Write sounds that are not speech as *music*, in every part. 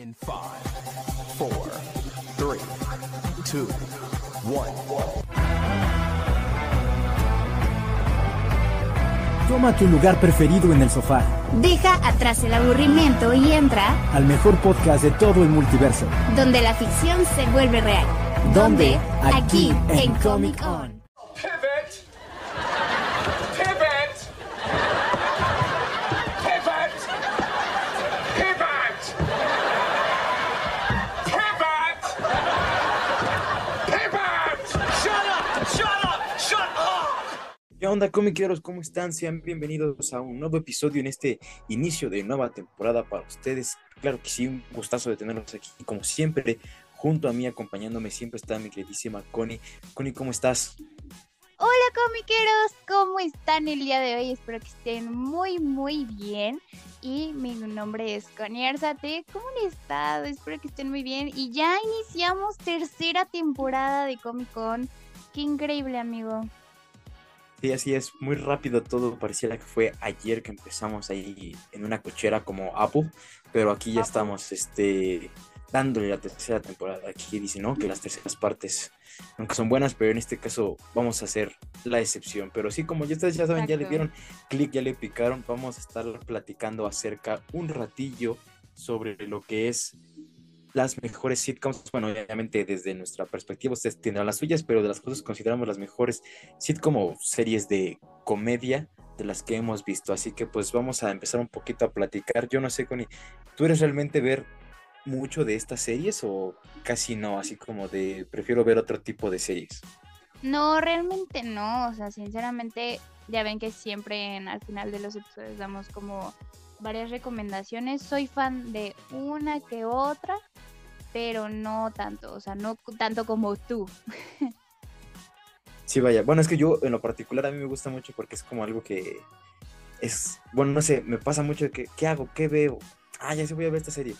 In five, four, three, two, one. Toma tu lugar preferido en el sofá, Deja atrás el aburrimiento y entra al mejor podcast de todo el multiverso. donde la ficción se vuelve real. ¿Dónde? Aquí, Aquí, en en Comic Comic On. Onda, comiqueros? ¿Cómo están? Sean bienvenidos a un nuevo episodio en este inicio de nueva temporada para ustedes. Claro que sí, un gustazo de tenerlos aquí. Como siempre, junto a mí, acompañándome, siempre está mi queridísima Connie. Connie, ¿cómo estás? Hola comiqueros, ¿cómo están el día de hoy? Espero que estén muy muy bien. Y mi nombre es Connie Arzate. ¿Cómo han estado? Espero que estén muy bien. Y ya iniciamos tercera temporada de Comic Con. Qué increíble, amigo. Sí, así es, muy rápido todo. Pareciera que fue ayer que empezamos ahí en una cochera como Apple, pero aquí ya estamos este, dándole la tercera temporada. Aquí dice, ¿no? Que las terceras partes nunca son buenas, pero en este caso vamos a hacer la excepción. Pero sí, como ya ustedes ya saben, ya le dieron clic, ya le picaron, vamos a estar platicando acerca un ratillo sobre lo que es las mejores sitcoms. Bueno, obviamente desde nuestra perspectiva ustedes tendrán las suyas, pero de las cosas consideramos las mejores sitcom o series de comedia de las que hemos visto. Así que pues vamos a empezar un poquito a platicar. Yo no sé, Connie, ¿tú eres realmente ver mucho de estas series o casi no? Así como de prefiero ver otro tipo de series. No, realmente no. O sea, sinceramente, ya ven que siempre en, al final de los episodios damos como varias recomendaciones. Soy fan de una que otra, pero no tanto. O sea, no tanto como tú. *laughs* Sí, vaya. Bueno, es que yo en lo particular a mí me gusta mucho porque es como algo que es, bueno, no sé, me pasa mucho de que, ¿qué hago? ¿Qué veo? Ah, ya sí voy a ver esta serie.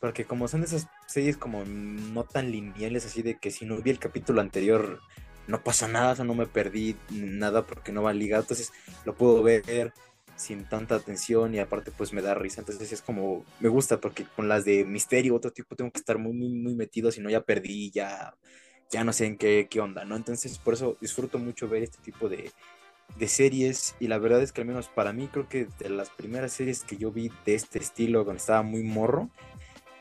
Porque como son esas series como no tan lineales, así de que si no vi el capítulo anterior no pasa nada, o sea, no me perdí nada porque no va ligado, entonces lo puedo ver sin tanta atención y aparte pues me da risa, entonces es como, me gusta porque con las de misterio, otro tipo, tengo que estar muy, muy, muy metido, si no ya perdí, ya, ya no sé en qué, qué onda, ¿no? Entonces por eso disfruto mucho ver este tipo de, de series y la verdad es que al menos para mí creo que de las primeras series que yo vi de este estilo cuando estaba muy morro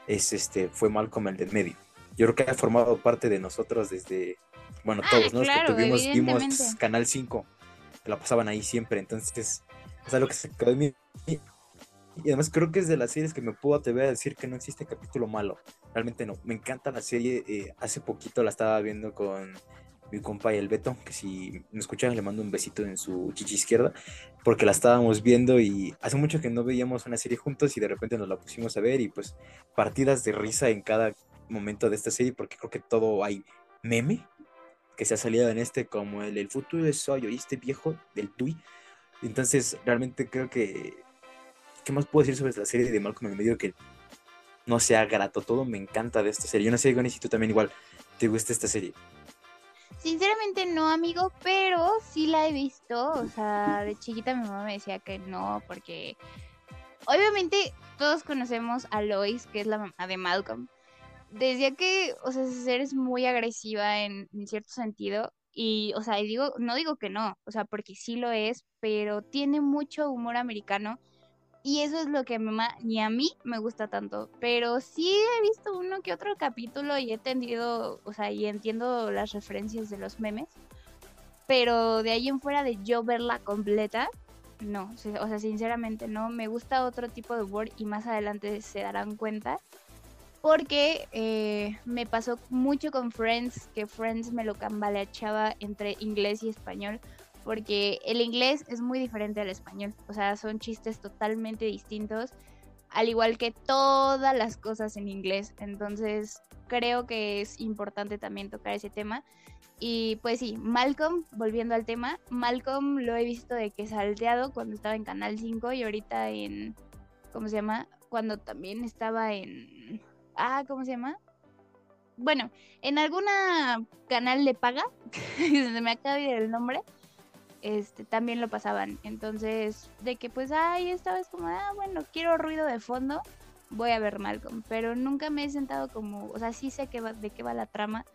es este fue Malcolm el del medio. Yo creo que ha formado parte de nosotros desde bueno, Ah, todos, ¿no? Que tuvimos vimos. Canal 5, que la pasaban ahí siempre, entonces es algo que se quedó en mí. Y además creo que es de las series que me puedo atrever a decir que no existe capítulo malo. Realmente no. Me encanta la serie. eh, hace poquito la estaba viendo con mi compa el Beto, que si me escuchan le mando un besito en su chichi izquierda, porque la estábamos viendo y hace mucho que no veíamos una serie juntos y de repente nos la pusimos a ver y pues partidas de risa en cada momento de esta serie, porque creo que todo hay meme que se ha salido en este, como el, el futuro es hoy, ¿oíste viejo? Del Tui. Entonces, realmente creo que. ¿Qué más puedo decir sobre la serie de Malcolm en medio que no sea grato? Todo me encanta de esta serie. Yo no sé, Goni, si tú también igual te gusta esta serie. Sinceramente no, amigo, pero sí la he visto. O sea, de chiquita mi mamá me decía que no, porque obviamente todos conocemos a Lois, que es la mamá de Malcolm. Decía que, o sea, esa es muy agresiva en cierto sentido. Y, o sea, y digo, no digo que no, o sea, porque sí lo es, pero tiene mucho humor americano. Y eso es lo que mamá ni a mí me gusta tanto. Pero sí he visto uno que otro capítulo y he entendido, o sea, y entiendo las referencias de los memes. Pero de ahí en fuera de yo verla completa, no. O sea, sinceramente no. Me gusta otro tipo de humor y más adelante se darán cuenta. Porque eh, me pasó mucho con Friends, que Friends me lo cambaleachaba entre inglés y español porque el inglés es muy diferente al español, o sea, son chistes totalmente distintos, al igual que todas las cosas en inglés, entonces creo que es importante también tocar ese tema. Y pues sí, Malcolm, volviendo al tema, Malcolm lo he visto de que salteado cuando estaba en Canal 5 y ahorita en, ¿cómo se llama? Cuando también estaba en, ah, ¿cómo se llama? Bueno, en alguna canal de paga, *laughs* se me acaba de ir el nombre, este, también lo pasaban. Entonces, de que pues, ay, esta vez como, ah, bueno, quiero ruido de fondo, voy a ver Malcolm, pero nunca me he sentado como, o sea, sí sé que va- de qué va la trama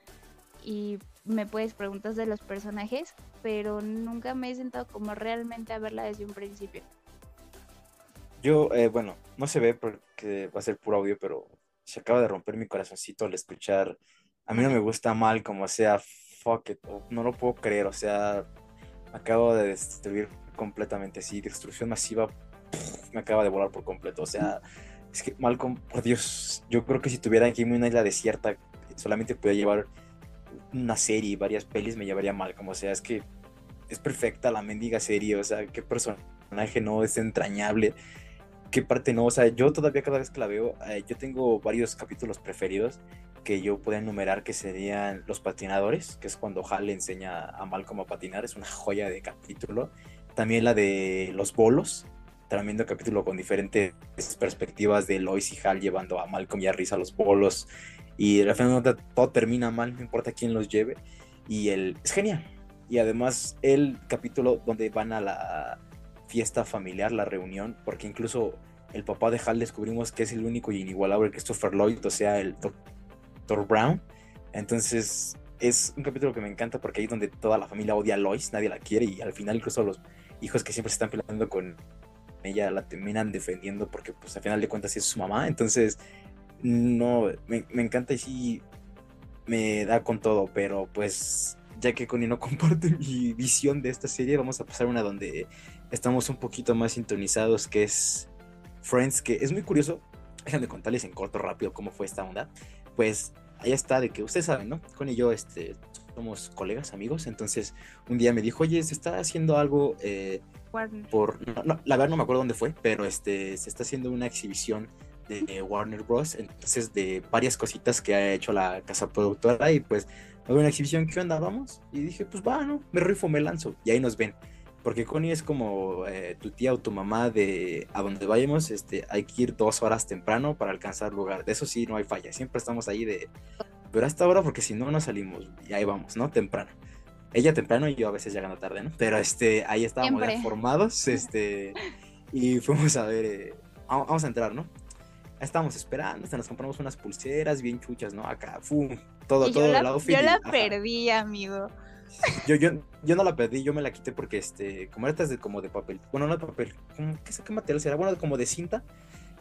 y me puedes preguntar de los personajes, pero nunca me he sentado como realmente a verla desde un principio. Yo, eh, bueno, no se ve porque va a ser puro audio, pero se acaba de romper mi corazoncito al escuchar. A mí no me gusta mal, como sea, fuck it, no lo puedo creer, o sea, me acabo de destruir completamente, sí, destrucción masiva, me acaba de volar por completo, o sea, es que Malcolm, por Dios, yo creo que si tuviera aquí una isla desierta, solamente pudiera llevar una serie varias pelis, me llevaría Malcolm, o sea, es que es perfecta la mendiga serie, o sea, qué personaje no es entrañable qué parte no, o sea, yo todavía cada vez que la veo, eh, yo tengo varios capítulos preferidos que yo puedo enumerar que serían Los Patinadores, que es cuando Hal le enseña a Malcolm a patinar, es una joya de capítulo. También la de Los Bolos, tremendo capítulo con diferentes perspectivas de Lois y Hal llevando a Malcolm y a Risa a los bolos. Y al final todo termina mal, no importa quién los lleve. Y él es genial. Y además el capítulo donde van a la fiesta familiar, la reunión, porque incluso el papá de Hal descubrimos que es el único y inigualable Christopher Lloyd, o sea, el Dr. Brown. Entonces es un capítulo que me encanta porque ahí es donde toda la familia odia a Lois, nadie la quiere y al final incluso los hijos que siempre se están peleando con ella la terminan defendiendo porque pues al final de cuentas es su mamá. Entonces no, me, me encanta y sí me da con todo, pero pues ya que Connie no *laughs* comparte mi visión de esta serie, vamos a pasar una donde estamos un poquito más sintonizados, que es Friends, que es muy curioso. Déjenme contarles en corto, rápido, cómo fue esta onda. Pues ahí está, de que ustedes saben, ¿no? Connie y yo este, somos colegas, amigos. Entonces, un día me dijo, oye, se está haciendo algo eh, por. No, no, la verdad no me acuerdo dónde fue, pero este, se está haciendo una exhibición de Warner Bros. Entonces, de varias cositas que ha hecho la casa productora. Y pues, va a haber una exhibición, ¿qué onda? Vamos. Y dije, pues va, ¿no? Me rifo, me lanzo. Y ahí nos ven porque Connie es como eh, tu tía o tu mamá de a donde vayamos, este, hay que ir dos horas temprano para alcanzar lugar. De eso sí, no hay falla. Siempre estamos ahí de, pero hasta ahora porque si no, no salimos. Y ahí vamos, ¿no? Temprano. Ella temprano y yo a veces llegando tarde, ¿no? Pero este, ahí estábamos ya formados, este, y fuimos a ver, eh, vamos a entrar, ¿no? Estábamos esperando, hasta nos compramos unas pulseras bien chuchas, ¿no? Acá, ¡fum! Todo, Y todo yo la, el outfit. yo la ajá. perdí, amigo. Yo, yo, yo no la perdí, yo me la quité porque, este, como era de, como de papel, bueno, no de papel, ¿cómo- ¿qué, qué material será? Bueno, como de cinta.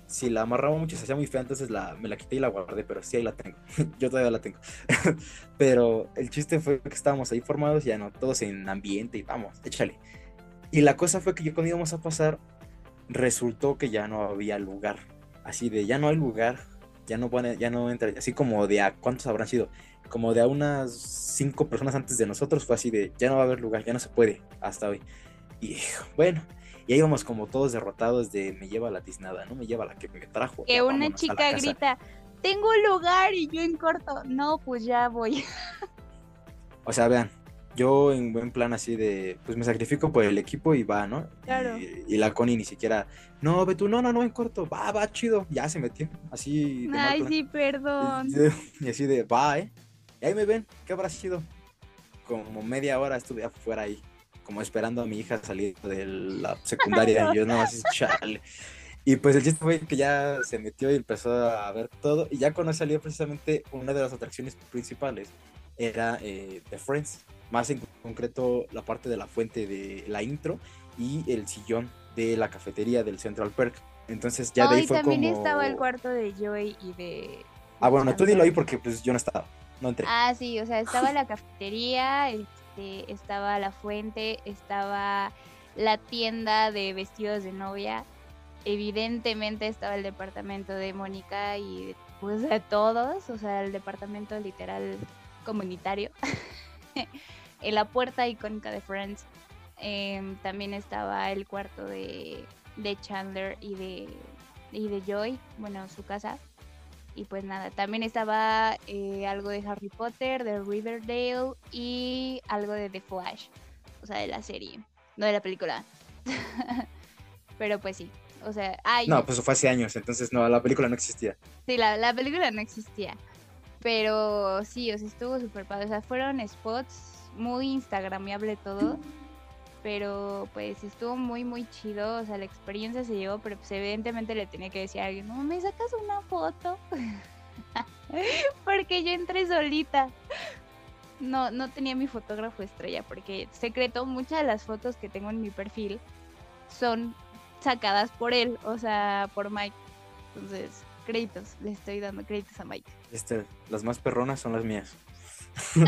Si la amarraba mucho se hacía muy fea, entonces la, me la quité y la guardé, pero sí ahí la tengo. *laughs* yo todavía la tengo. *laughs* pero el chiste fue que estábamos ahí formados, ya no, todos en ambiente y vamos, échale. Y la cosa fue que yo cuando íbamos a pasar, resultó que ya no había lugar. Así de, ya no hay lugar, ya no, pone, ya no entra, así como de a cuántos habrán sido como de a unas cinco personas antes de nosotros fue así de ya no va a haber lugar, ya no se puede hasta hoy. Y bueno, y ahí íbamos como todos derrotados de me lleva la tiznada, ¿no? Me lleva la que me trajo. Que una chica casa". grita, tengo lugar y yo en corto. No, pues ya voy. O sea, vean, yo en buen plan así de, pues me sacrifico por el equipo y va, ¿no? Claro. Y, y la Connie ni siquiera, no, ve tú, no, no, no, en corto, va, va, chido, ya se metió, así de Ay, sí, perdón. *laughs* Y así de, va, ¿eh? Y ahí me ven, ¿qué habrá sido? Como media hora estuve afuera ahí, como esperando a mi hija salir de la secundaria. y yo nada más, *laughs* chale. Y pues el chiste fue que ya se metió y empezó a ver todo. Y ya cuando salió precisamente una de las atracciones principales era eh, The Friends. Más en concreto la parte de la fuente de la intro y el sillón de la cafetería del Central Perk. Entonces ya de ahí y fue también como... estaba el cuarto de Joey y de... Ah, bueno, tú dilo ahí porque pues yo no estaba, no entré. Ah, sí, o sea, estaba *laughs* la cafetería, este, estaba la fuente, estaba la tienda de vestidos de novia. Evidentemente estaba el departamento de Mónica y pues de todos, o sea, el departamento literal comunitario. *laughs* en la puerta icónica de Friends. em, también estaba el cuarto de, de Chandler y de, y de Joy, bueno, su casa. Y pues nada, también estaba eh, algo de Harry Potter, de Riverdale y algo de The Flash, o sea, de la serie, no de la película. *laughs* Pero pues sí, o sea, ay, No, pues fue hace años, entonces no, la película no existía. sí, la, la película no existía. Pero sí, o sea, estuvo súper padre. O sea, fueron spots muy instagramiable todo. Pero pues estuvo muy, muy chido. O sea, la experiencia se llevó, pero pues evidentemente le tenía que decir a alguien, no, ¿me sacas una foto? *laughs* porque yo entré solita. No, no tenía mi fotógrafo estrella, porque secreto, muchas de las fotos que tengo en mi perfil son sacadas por él, o sea, por Mike. Entonces, créditos, le estoy dando créditos a Mike. Este, las más perronas son las mías. *laughs*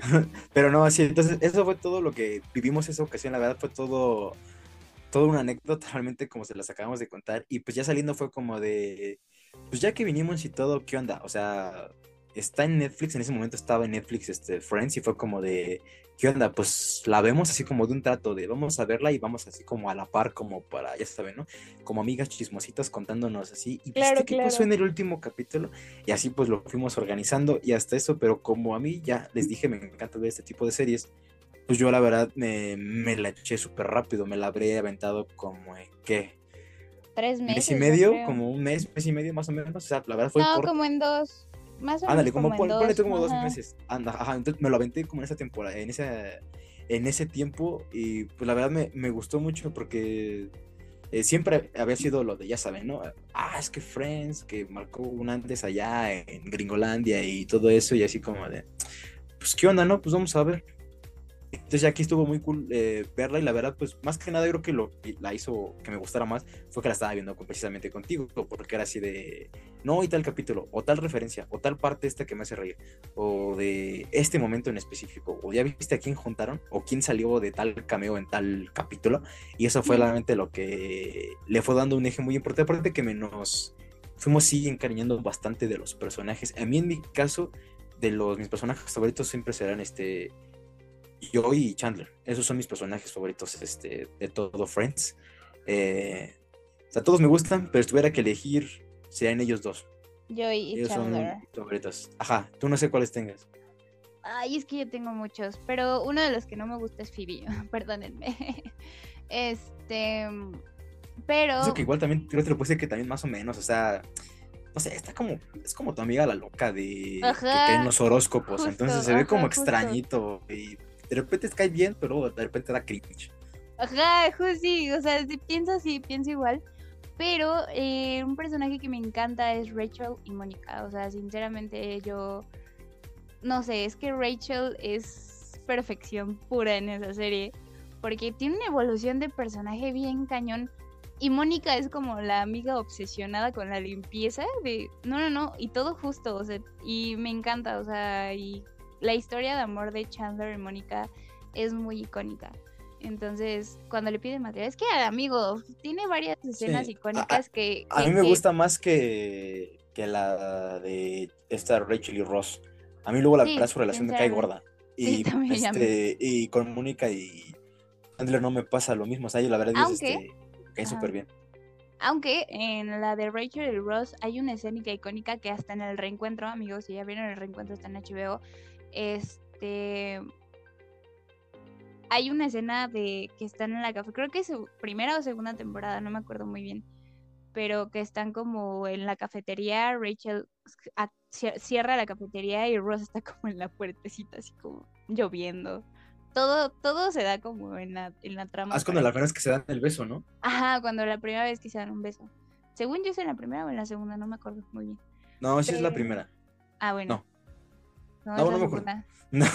*laughs* Pero no, así, entonces eso fue todo lo que vivimos esa ocasión, la verdad fue todo, toda una anécdota *laughs* realmente como se las acabamos de contar y pues ya saliendo fue como de, pues ya que vinimos y todo, ¿qué onda? O sea, está en Netflix, en ese momento estaba en Netflix este, Friends y fue como de, ¿qué onda? Pues la vemos así como de un trato de vamos a verla y vamos así como a la par, como para, ya saben, ¿no? Como amigas chismositas contándonos así. Y Claro, viste qué pasó en el último capítulo y así pues lo fuimos organizando y hasta eso, pero como a mí ya les dije, me encanta ver este tipo de series. Pues yo la verdad me, me la eché súper rápido, me la habré aventado como, eh, ¿qué? Tres ¿Un meses. mes y medio? Como un mes, mes y medio más o menos. O sea, la verdad fue No, corto. como en dos. Más o Ándale, menos como, como, pon- ponle tú como dos meses. Anda, ajá, entonces me lo aventé como en esa temporada, en esa, en ese tiempo y pues la verdad me, me gustó mucho porque eh, siempre había sido lo de, ya saben, ¿no? Ah, es que Friends, que marcó un antes allá en Gringolandia y todo eso y así como de, pues qué onda, ¿no? Pues vamos a ver. Entonces ya aquí estuvo muy cool eh, verla y la verdad, pues más que nada yo creo que lo que la hizo que me gustara más fue que la estaba viendo precisamente contigo, porque era así de, no, y tal capítulo, o tal referencia, o tal parte esta que me hace reír, o de este momento en específico, o ya viste a quién juntaron, o quién salió de tal cameo en tal capítulo, y eso fue realmente lo que le fue dando un eje muy importante, aparte que me nos fuimos sí encariñando bastante de los personajes. A mí en mi caso, de los mis personajes favoritos siempre serán este Joey y Chandler. Esos son mis personajes favoritos este, de todo Friends. Eh, o sea, todos me gustan, pero si tuviera que elegir, serían ellos dos. Joey y Ellos son Chandler. mis favoritos. Ajá, tú no sé cuáles tengas. Ay, es que yo tengo muchos, pero uno de los que no me gusta es Phoebe, *laughs* perdónenme. Este, pero Eso que igual también creo que te lo puse que también más o menos, o sea, no sé, está como, es como tu amiga la loca de que Ajá, cree en los horóscopos, justo, entonces se ve como justo. extrañito y de repente te cae bien, pero de repente da cringe. Ajá, ju- sí, o sea, si pienso así, pienso igual. Pero eh, un personaje que me encanta es Rachel y Mónica. O sea, sinceramente yo no sé, es que Rachel es perfección pura en esa serie. Porque tiene una evolución de personaje bien cañón. Y Mónica es como la amiga obsesionada con la limpieza de no, no, no, y todo justo, o sea, y me encanta, o sea, y la historia de amor de Chandler y Mónica es muy icónica. Entonces, cuando le pide material, es que amigo, tiene varias escenas Sí, icónicas que, A que- mí me que- gusta más que, que la de esta Rachel y Ross. A mí luego la Sí, verdad su relación me cae gorda. Y, este, y con Mónica y Chandler no me pasa lo mismo. O sea, yo la verdad es este, me cae súper bien. Aunque en la de Rachel y Ross hay una escénica icónica que hasta en el reencuentro, amigos, si ya vieron el reencuentro está en HBO, este hay una escena de que están en la café, creo que es su primera o segunda temporada, no me acuerdo muy bien, pero que están como en la cafetería, Rachel cierra la cafetería y Ross está como en la puertecita, así como lloviendo. Todo, todo se da como en la, en la trama. Ah, es cuando la primera vez que se dan el beso, ¿no? Ajá, cuando la primera vez que se dan un beso. Según yo es en la primera o en la segunda, no me acuerdo muy bien. No, sí es la primera. Ah, bueno. No, No, es no la me acuerdo. segunda. *laughs* No.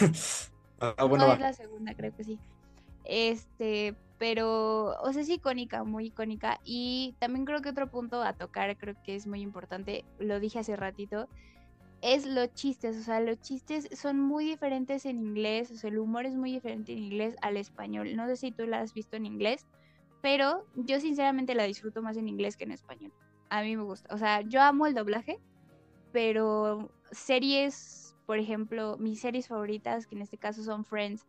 Ah, bueno, no, es la segunda, creo que sí. Este, pero, o sea, es icónica, muy icónica. Y también creo que otro punto a tocar, creo que es muy importante, lo dije hace ratito, es los chistes. O sea, los chistes son muy diferentes en inglés, o sea, el humor es muy diferente en inglés al español. No sé si tú la has visto en inglés, pero yo sinceramente la disfruto más en inglés que en español. A mí me gusta. O sea, yo amo el doblaje, pero series, por ejemplo, mis series favoritas, que en este caso son Friends,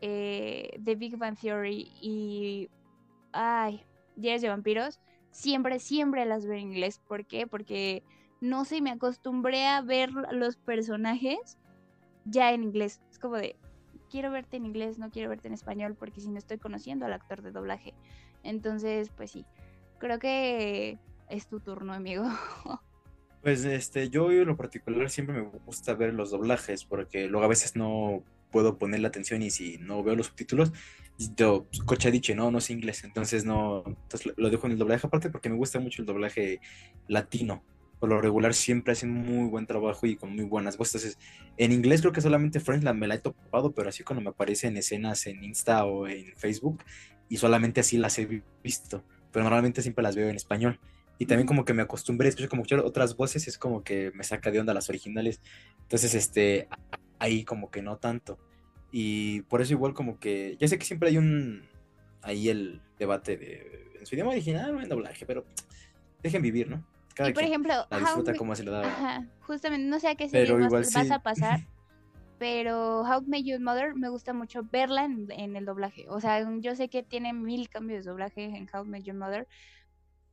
eh, The Big Bang Theory y. Ay, Diarios de Vampiros, siempre, siempre las veo en inglés. ¿Por qué? Porque no sé, me acostumbré a ver los personajes ya en inglés. Es como de. Quiero verte en inglés, no quiero verte en español, porque si no estoy conociendo al actor de doblaje. Entonces, pues sí. Creo que es tu turno, amigo. *laughs* Pues este, yo en lo particular siempre me gusta ver los doblajes porque luego a veces no puedo poner la atención y si no veo los subtítulos, yo, Cochadiche, no, no es inglés, entonces no, entonces lo dejo en el doblaje aparte porque me gusta mucho el doblaje latino. Por lo regular siempre hacen muy buen trabajo y con muy buenas voces. Entonces, en inglés creo que solamente Friends la, me la he topado, pero así cuando me aparecen escenas en Insta o en Facebook y solamente así las he visto, pero normalmente siempre las veo en español. Y también como que me acostumbré a escuchar como escuchar otras voces, es como que me saca de onda las originales. Entonces, este, ahí como que no tanto. Y por eso igual como que, ya sé que siempre hay un, ahí el debate de, en su idioma original o en doblaje, pero dejen vivir, ¿no? Cada y por ejemplo, la disfruta como se le da. Ajá, justamente, no sé a qué Pero igual vas sí. a pasar, *laughs* pero How Met Your Mother me gusta mucho verla en, en el doblaje. O sea, yo sé que tiene mil cambios de doblaje en How Met Your Mother,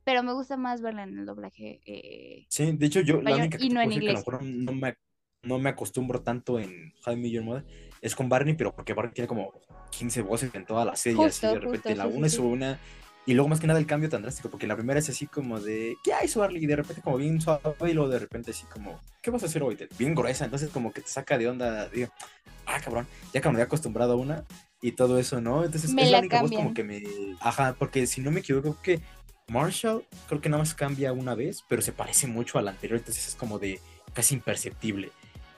pero me gusta más verla en el doblaje. eh, Sí, de hecho yo la única que y no en decir que a lo inglés. mejor no me, no me acostumbro tanto en How I Met Your Mother es con Barney, pero porque Barney tiene como 15 voces en toda la serie, así Justo, de repente justo, la sí, sí, una es sí. una y luego más que nada el cambio tan drástico, porque la primera es así como de ¿qué hay Barney? Y de repente como bien suave y luego de repente así como ¿qué vas a hacer hoy? Bien gruesa, entonces como que te saca de onda, digo, ah cabrón, ya cuando me he acostumbrado a una y todo eso, ¿no? Entonces Me es la única voz como cambian. que me... Ajá, porque si no me equivoco, creo que Marshall creo que nada más cambia una vez, pero se parece mucho al anterior, entonces es como de casi imperceptible.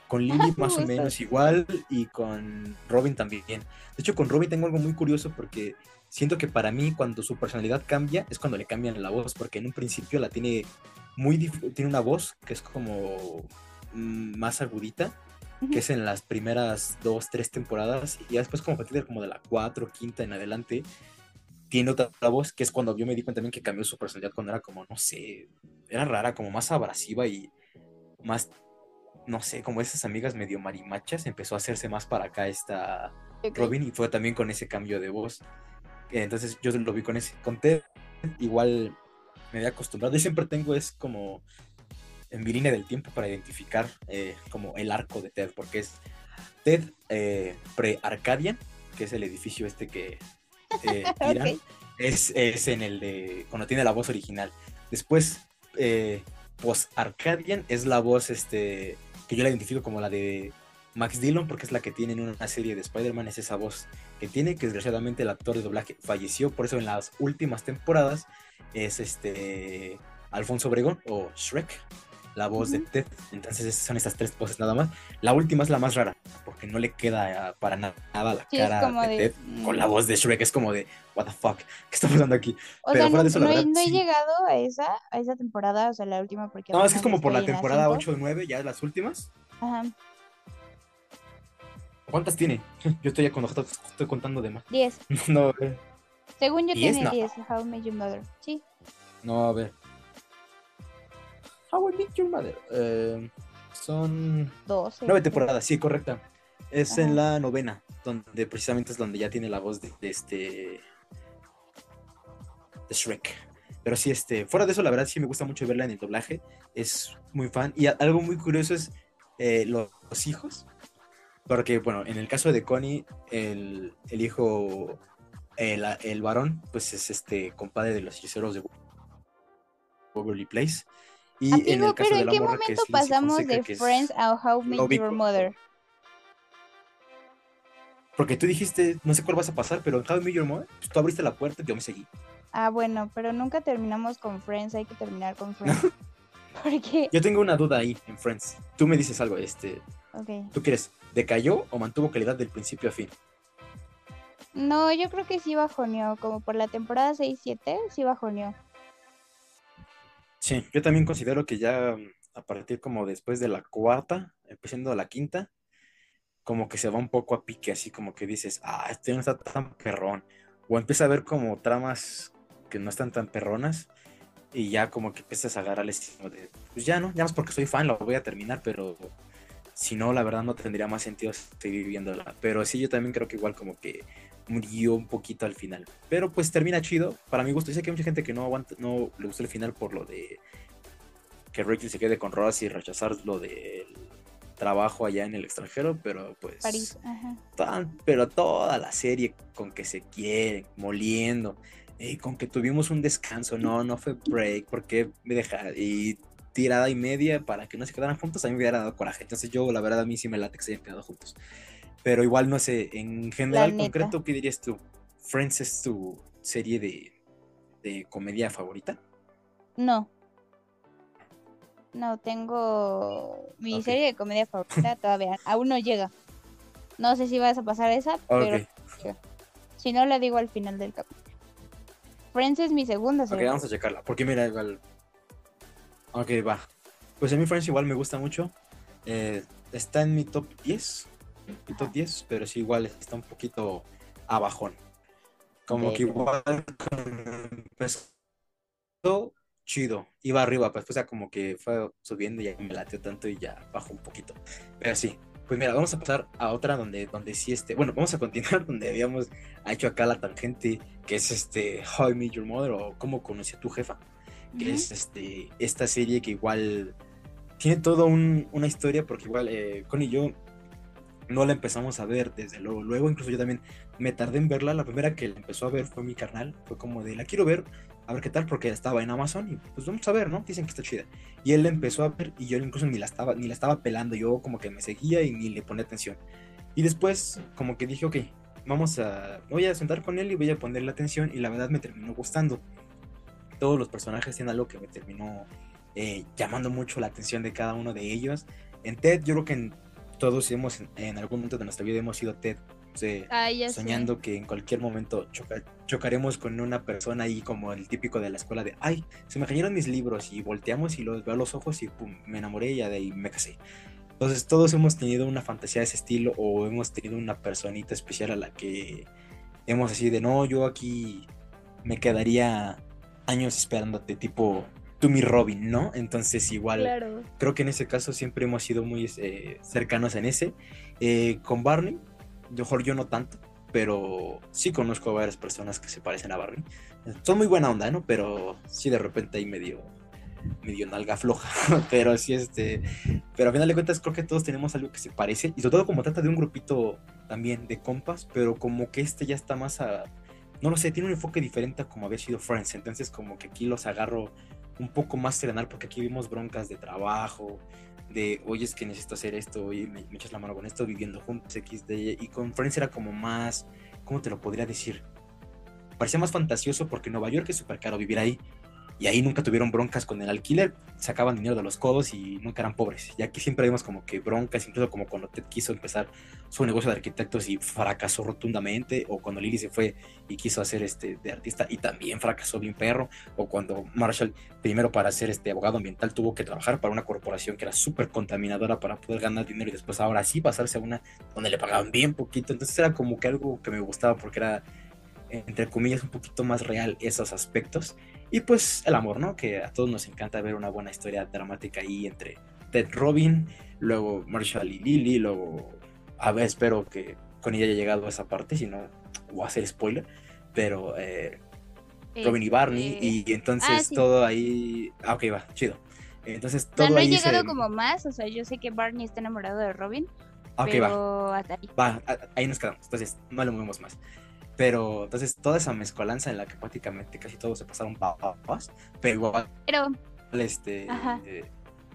Con Lily más o menos igual y con Robin también. De hecho, con Robin tengo algo muy curioso porque siento que para mí cuando su personalidad cambia es cuando le cambian la voz, porque en un principio la tiene muy tiene una voz que es como mm, más agudita, que es en las primeras dos, tres temporadas, y ya después como a partir de como de la cuatro, quinta en adelante, tiene otra voz, que es cuando yo me di cuenta también que cambió su personalidad cuando era como, no sé, era rara, como más abrasiva y más, no sé, como esas amigas medio marimachas, empezó a hacerse más para acá esta. Robin y fue también con ese cambio de voz. Entonces yo lo vi con ese, con Ted, igual me había acostumbrado. Yo siempre tengo es como en mi línea del tiempo para identificar eh, como el arco de Ted, porque es Ted eh, pre-Arcadian, que es el edificio este que eh, *laughs* es, es en el de cuando tiene la voz original. Después, eh, post-Arcadian es la voz este, que yo la identifico como la de Max Dillon, porque es la que tiene en una serie de Spider-Man, es esa voz que tiene, que desgraciadamente el actor de doblaje falleció, por eso en las últimas temporadas es este Alfonso Obregón o Shrek, la voz de. Ted. Entonces son estas tres voces nada más. La última es la más rara, porque no le queda ah, para na- nada la Sí, cara de, de, Ted con la mm. voz de Shrek, es como de, what the fuck, ¿qué está pasando aquí? O Pero sea, fuera no, de eso, la no verdad, no he sí. llegado a esa, a esa temporada, o sea, la última, porque No, es que es como por la temporada cinco. 8 o 9, ya las últimas. Ajá, ¿Cuántas tiene? *laughs* Yo estoy ya con estoy, contando de más. 10. *laughs* No, a ver. Según yo ¿Diez? tiene No. 10, How Met Your Mother. Sí, No, a ver. How I Met Your Mother. Eh, son 12. nueve temporadas, sí, correcta. Es Ajá. en la novena, donde precisamente es donde ya tiene la voz de, de este. de Shrek. Pero sí, este, fuera de eso, la verdad sí me gusta mucho verla en el doblaje. Es muy fan. Y algo muy curioso es eh, lo- los hijos. Porque, bueno, en el caso de Connie, el, el hijo, el, el varón, pues es este compadre de los hechiceros de Waverly Place. Y en Amigo, el caso pero de ¿en la qué morra, momento pasamos Fonseca, de es- Friends a How Met Your Mother? Porque tú dijiste, no sé cuál vas a pasar, pero en How Met Your Mother, pues, tú abriste la puerta y yo me seguí. Ah, bueno, pero nunca terminamos con Friends, hay que terminar con Friends. *laughs* *laughs* Porque, Yo tengo una duda ahí en Friends. Tú me dices algo, este, ok. ¿tú quieres? ¿Decayó o mantuvo calidad del principio a fin? No, yo creo que sí bajoneó, como por la temporada 6-7, sí bajoneó. Sí, yo también considero que ya mm, a partir como después de la cuarta, empezando la quinta, como que se va un poco a pique, así como que dices, ah, este no está tan perrón. O empieza a ver como tramas que no están tan perronas y ya como que empiezas a agarrar el estilo de, pues ya no, ya más porque soy fan lo voy a terminar, pero si no, la verdad no tendría más sentido seguir viéndola. Pero sí, yo también creo que igual como que murió un poquito al final. Pero pues termina chido, para mi gusto. Yo sé que hay mucha gente que no aguanta, no le gusta el final por lo de que Rachel se quede con Ross y rechazar lo del trabajo allá en el extranjero, pero pues París, ajá. tan- pero toda la serie con que se quieren, moliendo, y con que tuvimos un descanso, no, no fue break, porque me deja y tirada y media para que no se quedaran juntos, a mí me hubiera dado coraje. Entonces yo, la verdad, a mí sí me late que se hayan quedado juntos. Pero igual, no sé, en general, concreto, ¿qué dirías tú? Friends es tu serie de, de comedia favorita. No. No, tengo mi Ok. serie de comedia favorita *laughs* todavía. Aún no llega. No sé si vas a pasar esa, pero Ok, si no la digo al final del capítulo. Friends es mi segunda ok, serie. vamos a checarla. Porque mira, igual. Ok, va. Pues a mí Friends igual me gusta mucho. Eh, está en mi top 10. Mi top 10, pero sí igual está un poquito abajón. Como Ok. que igual empezó chido. Iba arriba, pues pues, ya como que fue subiendo y ya me lateó tanto y ya bajó un poquito. Pero sí. Pues mira, vamos a pasar a otra donde, donde sí este. Bueno, vamos a continuar *laughs* donde habíamos hecho acá la tangente, que es este How I Met Your Mother o Cómo conocí a tu jefa que es este, esta serie que igual tiene toda un- una historia, porque igual eh, Connie y yo no la empezamos a ver desde luego, luego incluso yo también me tardé en verla, la primera que la empezó a ver fue mi carnal, fue como de la quiero ver, a ver qué tal, porque estaba en Amazon y pues vamos a ver, ¿no? Dicen que está chida. Y él la empezó a ver y yo incluso ni la estaba, ni la estaba pelando, yo como que me seguía y ni le ponía atención. Y después como que dije, ok, vamos a, voy a sentar con él y voy a ponerle atención y la verdad me terminó gustando todos los personajes tienen algo que me terminó eh, llamando mucho la atención de cada uno de ellos. En Ted, yo creo que en- todos hemos, en, algún momento de nuestra vida hemos sido Ted, eh, Ah, soñando que en cualquier momento choca- chocaremos con una persona ahí como el típico de la escuela de, ay, se me cayeron mis libros y volteamos y los veo a los ojos y pum, me enamoré y ya de ahí me casé. Entonces todos hemos tenido una fantasía de ese estilo o hemos tenido una personita especial a la que hemos así de, no, yo aquí me quedaría años esperándote, tipo tú mi Robin, ¿no? Entonces igual Claro. creo que en ese caso siempre hemos sido muy eh, cercanos en ese. Eh, con Barney, mejor yo no tanto, pero sí conozco a varias personas que se parecen a Barney. Son muy buena onda, ¿no? Pero sí de repente ahí medio, medio nalga floja. *laughs* pero sí, este. Pero a final de cuentas creo que todos tenemos algo que se parece. Y sobre todo como trata de un grupito también de compas, pero como que este ya está más a. No lo sé, tiene un enfoque diferente a como había sido Friends. Entonces como que aquí los agarro un poco más serenal porque aquí vimos broncas de trabajo, de, oye, es que necesito hacer esto, oye, me, echas la mano con esto, viviendo juntos, X, de, y con Friends era como más, ¿cómo te lo podría decir? Parecía más fantasioso porque Nueva York es súper caro vivir ahí. Y ahí nunca tuvieron broncas con el alquiler, sacaban dinero de los codos y nunca eran pobres. Y aquí siempre vimos como que broncas, incluso como cuando Ted quiso empezar su negocio de arquitectos y fracasó rotundamente, o cuando Lily se fue y quiso hacer este de artista y también fracasó bien perro, o cuando Marshall primero para ser este abogado ambiental tuvo que trabajar para una corporación que era súper contaminadora para poder ganar dinero y después ahora sí pasarse a una donde le pagaban bien poquito. Entonces era como que algo que me gustaba porque era, entre comillas, un poquito más real esos aspectos. Y pues el amor, ¿no? Que a todos nos encanta ver una buena historia dramática ahí entre Ted Robin, luego Marshall y Lily, luego, a ver, espero que con ella haya llegado a esa parte, si no, voy a hacer spoiler, pero eh, Robin y Barney, Este, y entonces ah, sí. todo ahí. Ah, ok, va, chido. Entonces O todo sea, no he ahí llegado se- como más, o sea, yo sé que Barney está enamorado de Robin, Ah, ok, pero va, hasta ahí. va, ahí nos quedamos. Entonces, no le movemos más. Pero entonces toda esa mezcolanza en la que prácticamente casi todos se pasaron papas, pero igual, Pero, este. Eh,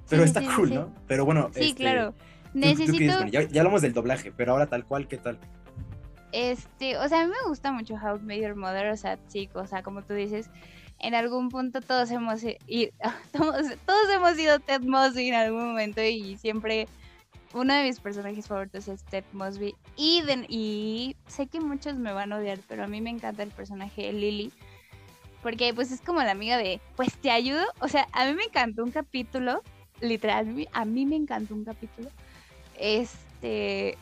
pero Sí, está sí, cool, sí. ¿no? Pero bueno, sí, este, claro. ¿tú- tú qué dices, Necesito, ya, ya hablamos del doblaje, pero ahora tal cual, ¿qué tal? este, o sea, a mí me gusta mucho How Met Your Mother, o sea, sí, o sea, como tú dices, en algún punto todos hemos i- i- *laughs* todos, todos hemos sido Ted Mosby en algún momento y siempre uno de mis personajes favoritos es Ted Mosby. Y, y sé que muchos me van a odiar, pero a mí me encanta el personaje de Lily. Porque pues es como la amiga de, pues te ayudo, o sea, a mí me encantó un capítulo, literal, a mí- me encantó un capítulo, este,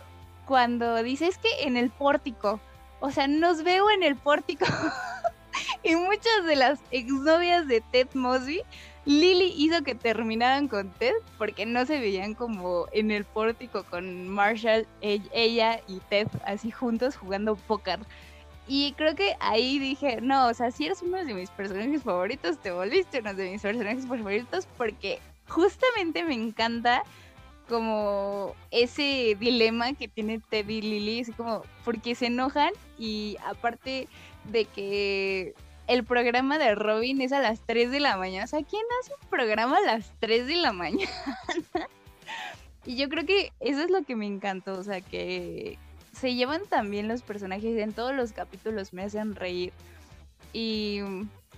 cuando dices que en el pórtico, o sea, nos veo en el pórtico. *laughs* Y muchas de las exnovias de Ted Mosby, Lily hizo que terminaran con Ted porque no se veían como en el pórtico con Marshall, e- ella y Ted así juntos jugando póker. Y creo que ahí dije, no, o sea, si eres uno de mis personajes favoritos, te volviste uno de mis personajes favoritos porque justamente me encanta como ese dilema que tiene Ted y Lily, así como porque se enojan y aparte de que el programa de Robin es a las 3 de la mañana, o sea, ¿quién hace un programa a las 3 de la mañana? *laughs* y yo creo que eso es lo que me encantó, o sea, que se llevan también los personajes, en todos los capítulos me hacen reír. Y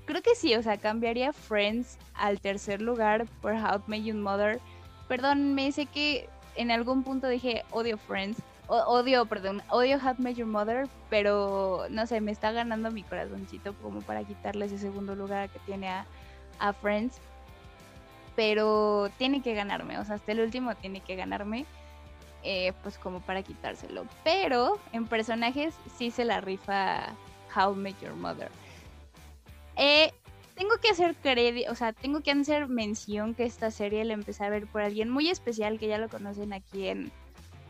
creo que sí, o sea, cambiaría Friends al tercer lugar por How Met Your Mother. Perdón, me sé que en algún punto dije odio Friends, odio, perdón, odio I Met Your Mother, pero no sé, me está ganando mi corazoncito como para quitarle ese segundo lugar que tiene a, Friends. Pero tiene que ganarme, o sea, hasta el último tiene que ganarme, eh, pues como para quitárselo. Pero en personajes sí se la rifa How Met Your Mother. Eh, tengo que hacer crédito, o sea, tengo que hacer mención que esta serie la empecé a ver por alguien muy especial que ya lo conocen aquí en,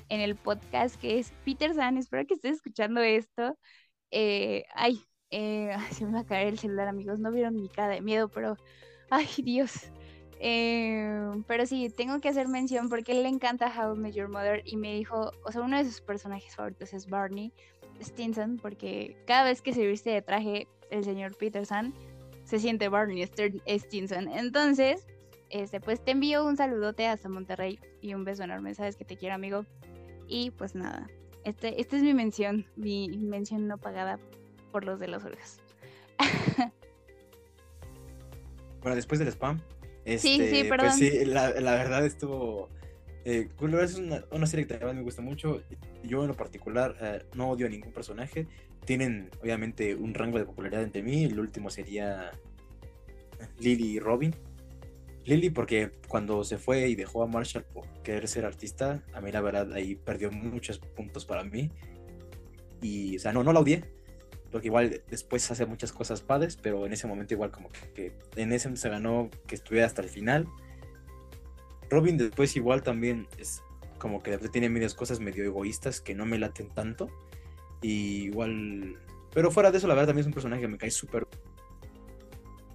en el podcast, que es Peter San. Espero que estés escuchando esto. Eh, ay, eh, se me va a caer el celular, amigos. No vieron mi cara de miedo, pero ay, Dios. Eh, pero sí, tengo que hacer mención porque él le encanta How I Met Your Mother y me dijo, o sea, uno de sus personajes favoritos es Barney Stinson porque cada vez que se viste de traje el señor Peterson se siente Barney Stinson. Entonces, este, pues te envío un saludote hasta Monterrey y un beso enorme. Sabes que te quiero, amigo. Y pues nada, este, esta es mi mención, mi mención no pagada por los de las orejas. *laughs* Bueno, después del spam. Sí, sí, este, perdón. Pues sí, la, la verdad estuvo. Eh, es una, una serie que también me gusta mucho. Yo en lo particular eh, no odio a ningún personaje. Tienen obviamente un rango de popularidad entre mí. El último sería Lily y Robin. Lily porque cuando se fue y dejó a Marshall por querer ser artista, a mí la verdad ahí perdió muchos puntos para mí. Y, o sea, no, no la odié, porque igual después hace muchas cosas padres, pero en ese momento igual como que, en ese se ganó que estuviera hasta el final. Robin después igual también es como que tiene medias cosas medio egoístas que no me laten tanto. Y igual... Pero fuera de eso, la verdad también es un personaje que me cae súper...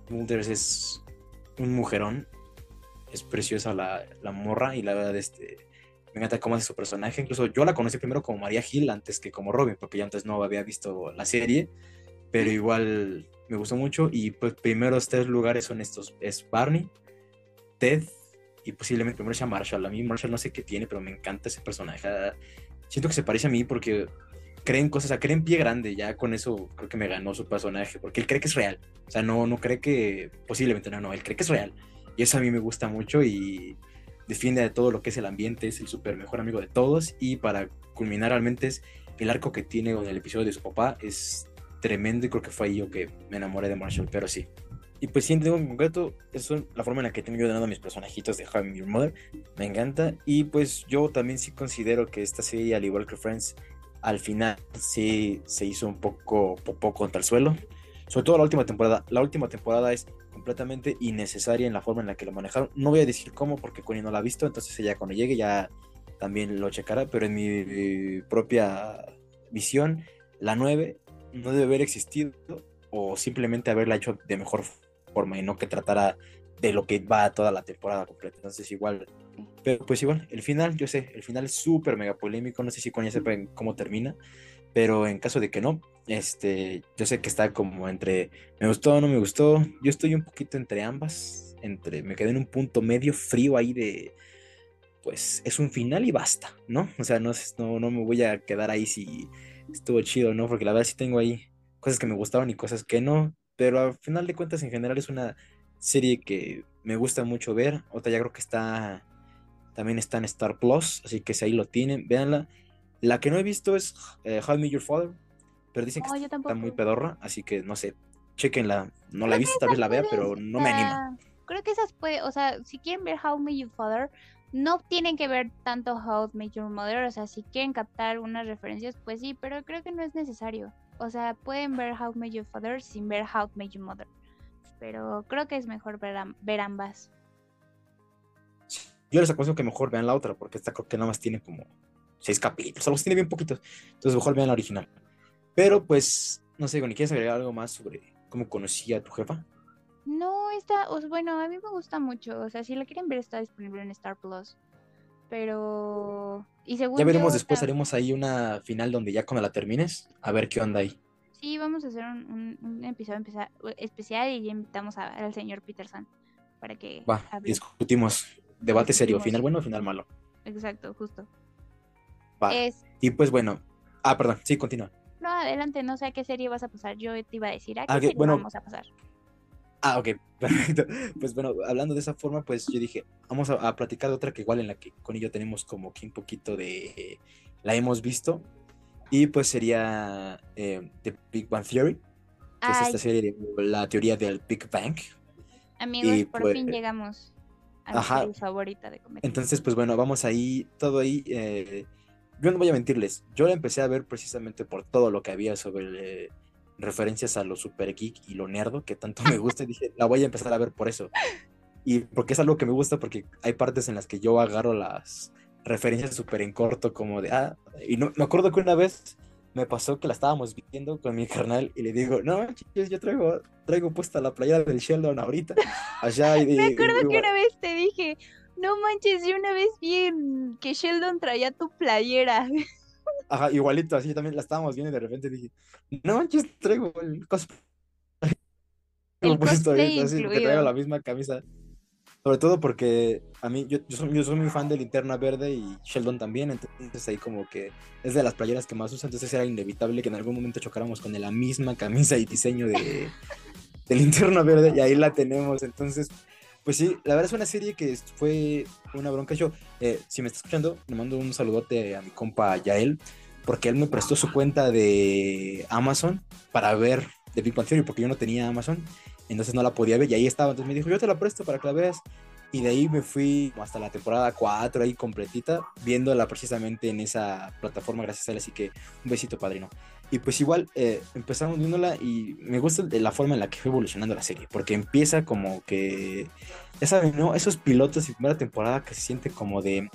Mulders es un mujerón. Es preciosa la, la morra y la verdad este... Me encanta cómo hace su personaje. Incluso yo la conocí primero como María Gil antes que como Robin, porque yo antes no había visto la serie. Pero igual me gustó mucho. Y pues primeros tres lugares son estos. Es Barney, Ted y posiblemente primero sea Marshall. A mí Marshall no sé qué tiene, pero me encanta ese personaje. Siento que se parece a mí porque creen cosas, o sea, creen pie grande. Ya con eso creo que me ganó su personaje, porque él cree que es real. O sea, no, no cree que posiblemente no, no, él cree que es real. Y eso a mí me gusta mucho y defiende de todo lo que es el ambiente, es el súper mejor amigo de todos. Y para culminar realmente es el arco que tiene con el episodio de su papá es tremendo y creo que fue ahí yo que me enamoré de Marshall, pero sí. Y pues sí, en concreto, es la forma en la que tengo yo ganado a mis personajitos de How Your Mother. Me encanta. Y pues yo también sí considero que esta serie, al igual que Friends, al final sí se hizo un poco popó contra el suelo. Sobre todo la última temporada. La última temporada es completamente innecesaria en la forma en la que lo manejaron. No voy a decir cómo porque Connie no la ha visto, entonces ella cuando llegue ya también lo checará, pero en mi propia visión, la 9 no debe haber existido o simplemente haberla hecho de mejor forma y no que tratara de lo que va toda la temporada completa. Entonces igual, pero pues igual, el final, yo sé, el final es súper mega polémico, no sé si con ya sepan cómo termina, pero en caso de que no, este, yo sé que está como entre me gustó o no me gustó, yo estoy un poquito entre ambas, entre, me quedé en un punto medio frío ahí de, pues es un final y basta, ¿no? O sea, no, no, no me voy a quedar ahí si estuvo chido, ¿no? Porque la verdad sí tengo ahí cosas que me gustaron y cosas que no, pero al final de cuentas en general es una serie que me gusta mucho ver, otra ya creo que está, también está en Star Plus, así que si ahí lo tienen, véanla. La que no he visto es eh, How Your Father, pero dicen que No, está muy pedorra, así que no sé, chequenla, no la he visto, tal vez la vea, pero no me anima. Creo que esas puede, o sea, si quieren ver How Met Your Father, no tienen que ver tanto How Met Your Mother, o sea, si quieren captar unas referencias, pues sí, pero creo que no es necesario. O sea, pueden ver How Met Your Father sin ver How Met Your Mother. Pero creo que es mejor ver, ver ambas. Yo les aconsejo que mejor vean la otra, porque esta creo que nada más tiene como seis capítulos, algo así, tiene bien poquitos. Entonces mejor vean la original. Pero pues, no sé, Connie, ¿quieres agregar algo más sobre cómo conocí a tu jefa? No, está, bueno, a mí me gusta mucho. O sea, si la quieren ver, está disponible en Star Plus. Pero. Y según Ya veremos yo, después, haremos ahí una final donde ya cuando la termines, a ver qué onda ahí. Sí, vamos a hacer un, un- un episodio especial y ya invitamos a- al señor Peterson para que Va, hable. discutimos. Debate serio, final bueno o final malo. Exacto, justo. Va. Es, Y pues bueno, Ah, perdón, sí, continúa. No, adelante, no sé a qué serie vas a pasar. Yo te iba a decir a qué Ah, ok, serie bueno. vamos a pasar. Ah, ok, *laughs* perfecto. Pues bueno, hablando de esa forma, pues yo dije, vamos a, a platicar de otra que igual en la que con ello tenemos como que un poquito de... La hemos visto. Y pues sería eh, The Big Bang Theory, que es esta serie de la teoría del Big Bang. amigos, y por pues- fin llegamos a mi favorita de comedia. Entonces, pues bueno, vamos ahí, todo ahí. eh, yo no voy a mentirles, yo la empecé a ver precisamente por todo lo que había sobre eh, referencias a lo super geek y lo nerdo que tanto me *laughs* gusta. y dije, la voy a empezar a ver por eso. Y porque es algo que me gusta, porque hay partes en las que yo agarro las referencias súper en corto, como de, ah, y no, me acuerdo que una vez me pasó que la estábamos viendo con mi carnal y le digo, no, chicos, yo traigo, traigo puesta la playera del Sheldon ahorita. *laughs* Allá y, Me acuerdo y- que una vez te dije, no manches, yo una vez vi que Sheldon traía tu playera. *laughs* Ajá, igualito, así también la estábamos viendo y de repente dije, no manches, traigo el cosplay. El cosplay así, incluido. traigo la misma camisa. Sobre todo porque a mí, yo, yo, soy, yo soy muy fan de Linterna Verde y Sheldon también, entonces ahí como que es de las playeras que más uso, entonces era inevitable que en algún momento chocáramos con la misma camisa y diseño de, de Linterna Verde y ahí la tenemos, entonces, pues sí, la verdad es una serie que fue una bronca. Yo, eh, si me está escuchando, le mando un saludote a mi compa Yael, porque él me prestó su cuenta de Amazon para ver The Big Bang Theory, porque yo no tenía Amazon, entonces no la podía ver y ahí estaba. Entonces me dijo, yo te la presto para que la veas. Y de ahí me fui hasta la temporada 4 ahí completita, viéndola precisamente en esa plataforma gracias a él. Así que un besito, padrino. Y pues igual eh, empezamos viéndola y me gusta la forma en la que fue evolucionando la serie, porque empieza como que, ya saben, ¿no? Esos pilotos de primera temporada que se siente como de,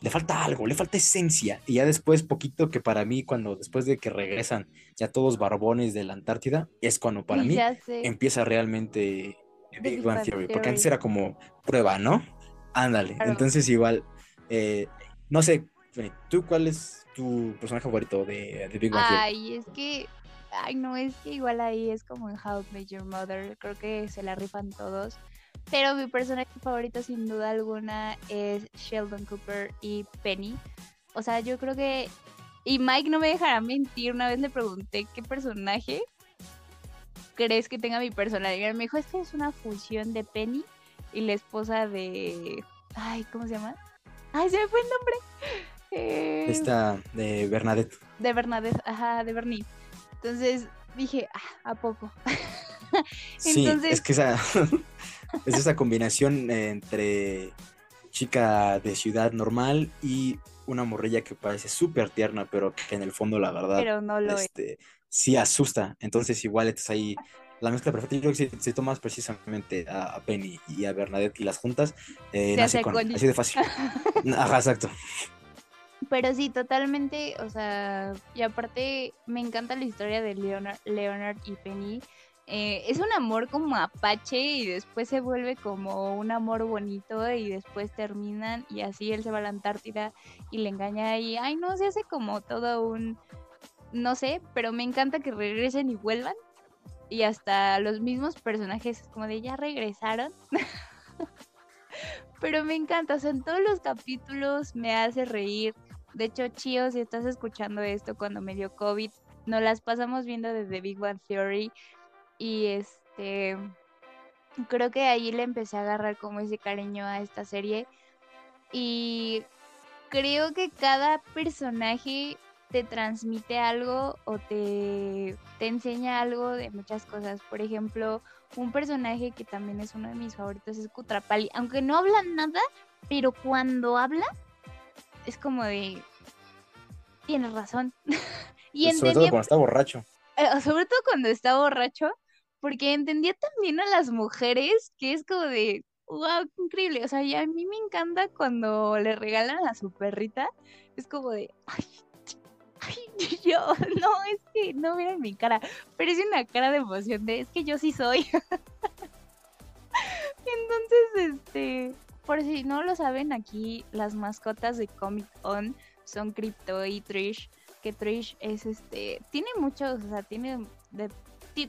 le falta algo, le falta esencia. Y ya después, poquito que para mí, cuando después de que regresan ya todos barbones de la Antártida, es cuando para mí sé. empieza realmente Big Bang Theory, porque antes era como prueba, ¿no? Ándale, Claro. entonces igual, eh, no sé, ¿tú cuál es tu personaje favorito de, de Big Bang Theory? Ay, es que, ay no, es que igual ahí es como en How I Met Your Mother, creo que se la rifan todos. Pero mi personaje favorito sin duda alguna es Sheldon Cooper y Penny. O sea, yo creo que... Y Mike no me dejará mentir, una vez le pregunté qué personaje crees que tenga mi personalidad. Me dijo, es que es una fusión de Penny y la esposa de... Ay, ¿cómo se llama? Ay, se me fue el nombre. Eh, Esta de Bernadette. de Bernadette, ajá, de Bernie. Entonces dije, ah, ¿a poco? *laughs* Sí, Entonces- es que esa *laughs* es esa combinación entre chica de ciudad normal y una morrilla que parece súper tierna, pero que en el fondo, la verdad, Pero no lo es. este, sí asusta. Entonces, igual estás ahí la mezcla perfecta. Yo creo que si, si tomas precisamente a, a Penny y a Bernadette y las juntas, eh, nace con, así de fácil. *laughs* Ajá, exacto. Pero sí, totalmente, o sea, y aparte me encanta la historia de Leonard, Leonard y Penny. Eh, es un amor como apache y después se vuelve como un amor bonito y después terminan y así él se va a la Antártida y le engaña y, ay no, se hace como todo un, no sé, pero me encanta que regresen y vuelvan y hasta los mismos personajes como de ya regresaron. *laughs* pero me encanta, o sea, en todos los capítulos me hace reír. De hecho, Chio, si estás escuchando esto cuando me dio COVID, nos las pasamos viendo desde Big Bang Theory y este creo que ahí le empecé a agarrar como ese cariño a esta serie y creo que cada personaje te transmite algo o te, te enseña algo de muchas cosas. Por ejemplo, un personaje que también es uno de mis favoritos es Kutrapali, aunque no habla nada, pero cuando habla es como de tienes razón. *laughs* y Sobre todo entendía cuando está borracho. eh, sobre todo cuando está borracho, porque entendía también a las mujeres que es como de, wow, qué increíble. O sea, y a mí me encanta cuando le regalan a su perrita, es como de, ay, ay, *laughs* yo, no, es que no miren mi cara, pero es una cara de emoción de, es que yo sí soy. *laughs* Entonces, este, por si no lo saben, aquí las mascotas de Comic Con son Crypto y Trish que Trish es este tiene muchos, o sea, tiene de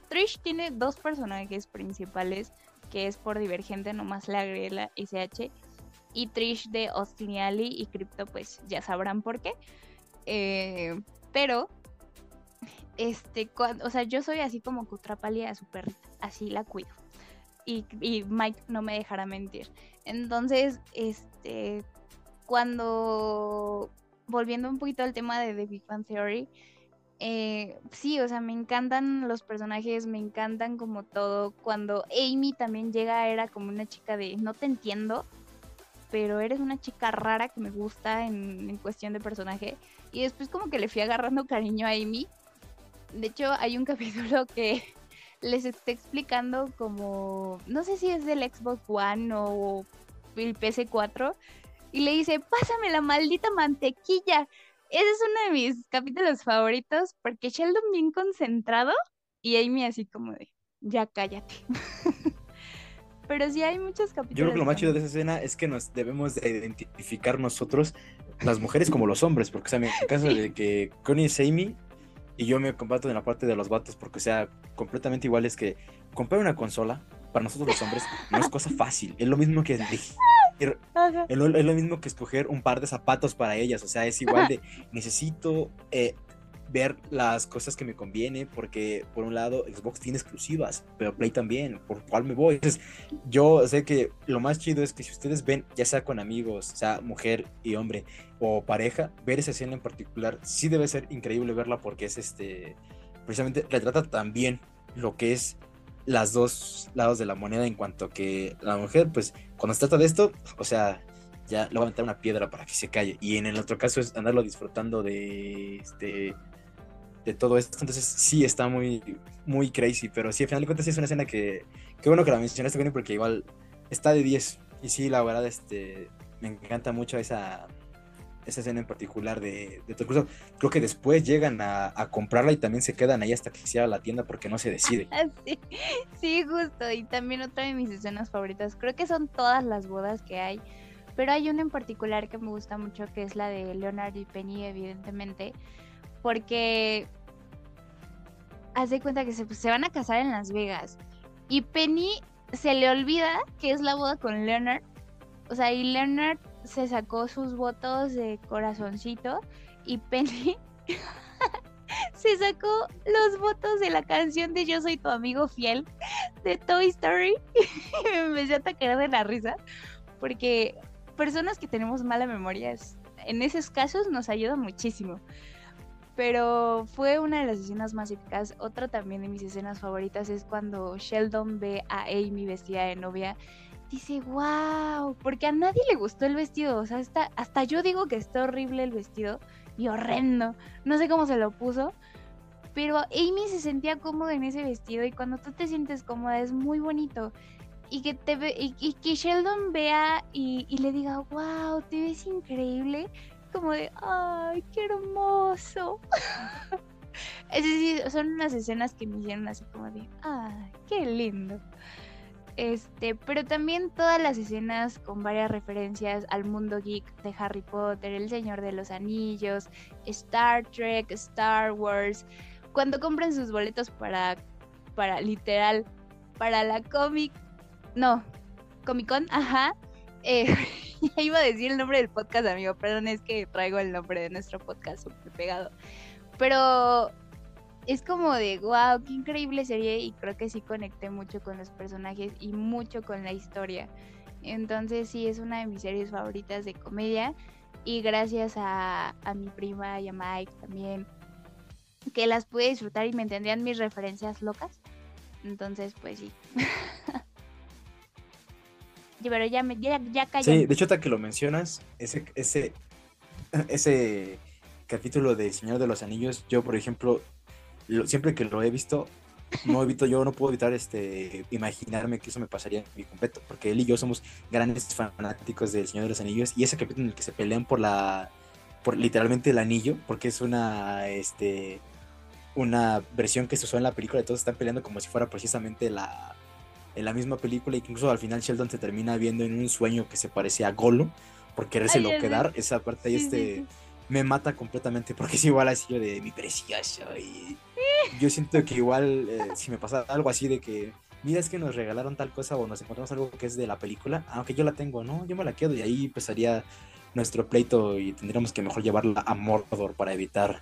Trish tiene dos personajes principales que es por Divergente nomás le agregué la SH y Trish de Austin y Ali y Crypto pues ya sabrán por qué. Eh, pero este, cuando, o sea, yo soy así como Cutrapalia a su perrita, así la cuido. Y, Mike no me dejará mentir. Entonces, este, cuando, volviendo un poquito al tema de The Big Bang Theory, eh, sí, o sea, me encantan los personajes, me encantan como todo. Cuando Amy también llega, era como una chica de, no te entiendo, pero eres una chica rara que me gusta en, en cuestión de personaje. Y después como que le fui agarrando cariño a Amy. De hecho, hay un *laughs* capítulo que les está explicando como, no sé si es del Xbox One o el PS4, y le dice, pásame la maldita mantequilla. Ese es uno de mis capítulos favoritos porque Sheldon bien concentrado y Amy así como de, ya cállate. *laughs* Pero sí hay muchos capítulos. Yo creo que lo más chido de esa escena es que nos debemos de identificar nosotros, las mujeres como los hombres, porque o sea, en el caso Sí. de que Connie es Amy y yo me comparto en la parte de los vatos, porque o sea, completamente igual es que comprar una consola para nosotros los hombres no es cosa fácil, es lo mismo que elegir- Ajá. es lo, es lo mismo que escoger un par de zapatos para ellas, o sea, es igual de necesito eh, ver las cosas que me conviene, porque por un lado Xbox tiene exclusivas, pero Play también, ¿por cuál me voy? Entonces, yo sé que lo más chido es que si ustedes ven, ya sea con amigos, sea mujer y hombre, o pareja, ver esa escena en particular, sí debe ser increíble verla porque es este, precisamente retrata también lo que es las dos lados de la moneda en cuanto que la mujer, pues cuando se trata de esto, o sea, ya le va a meter una piedra para que se calle. Y en el otro caso es andarlo disfrutando de este de todo esto. Entonces sí está muy, muy crazy. Pero sí, al final de cuentas sí es una escena que. Qué bueno que la mencionaste, Connie, porque igual está de 10. Y sí, la verdad, este. Me encanta mucho esa. Esa escena en particular de, de Incluso creo que después llegan a, a comprarla y también se quedan ahí hasta que cierra la tienda porque no se decide. *laughs* Sí, sí, justo. Y también otra de mis escenas favoritas. Creo que son todas las bodas que hay. Pero hay una en particular que me gusta mucho, que es la de Leonard y Penny, evidentemente. Porque haz de cuenta que se, pues, se van a casar en Las Vegas. Y Penny se le olvida que es la boda con Leonard. O sea, y Leonard se sacó sus votos de corazoncito. Y Penny *laughs* se sacó los votos de la canción de Yo soy tu amigo fiel de Toy Story. Y *laughs* me empecé a atacar de la risa. Porque personas que tenemos mala memoria, en esos casos nos ayuda muchísimo. Pero fue una de las escenas más épicas. Otra también de mis escenas favoritas es cuando Sheldon ve a Amy vestida de novia. Dice, wow, porque a nadie le gustó el vestido. O sea, hasta, hasta yo digo que está horrible el vestido y horrendo. No sé cómo se lo puso. Pero Amy se sentía cómoda en ese vestido y cuando tú te sientes cómoda es muy bonito. Y que, te y que Sheldon vea y, y le diga, wow, te ves increíble. Como de, ay, qué hermoso. *laughs* Es decir, son unas escenas que me hicieron así como de, ay, qué lindo. Este, pero también todas las escenas con varias referencias al mundo geek de Harry Potter, El Señor de los Anillos, Star Trek, Star Wars. Cuando compren sus boletos para, para literal, para la cómic, no, Comic Con, ajá. Eh, *laughs* *laughs* ya iba a decir el nombre del podcast, amigo, perdón, es que traigo el nombre de nuestro podcast súper pegado. Pero es como de, wow, qué increíble serie y creo que sí conecté mucho con los personajes y mucho con la historia. Entonces sí, es una de mis series favoritas de comedia y gracias a, a mi prima y a Mike también, que las pude disfrutar y me entendían mis referencias locas. Entonces, pues sí. *laughs* Sí, de hecho, hasta que lo mencionas, ese, ese, ese capítulo de Señor de los Anillos, yo, por ejemplo, lo- siempre que lo he visto, no evito, yo no puedo evitar este, imaginarme que eso me pasaría en mi completo, porque él y yo somos grandes fanáticos del Señor de los Anillos, y ese capítulo en el que se pelean por la, por literalmente el anillo, porque es una, este, una versión que se usó en la película, todos están peleando como si fuera precisamente la, en la misma película, y que incluso al final Sheldon se termina viendo en un sueño que se parecía a Gollum, por querérselo Ay, quedar, esa parte ahí Sí, este, sí. me mata completamente, porque es igual así yo de mi precioso, y yo siento que igual eh, si me pasa algo así de que, mira, es que nos regalaron tal cosa o nos encontramos algo que es de la película, aunque yo la tengo, ¿no? Yo me la quedo y ahí empezaría nuestro pleito y tendríamos que mejor llevarla a Mordor para evitar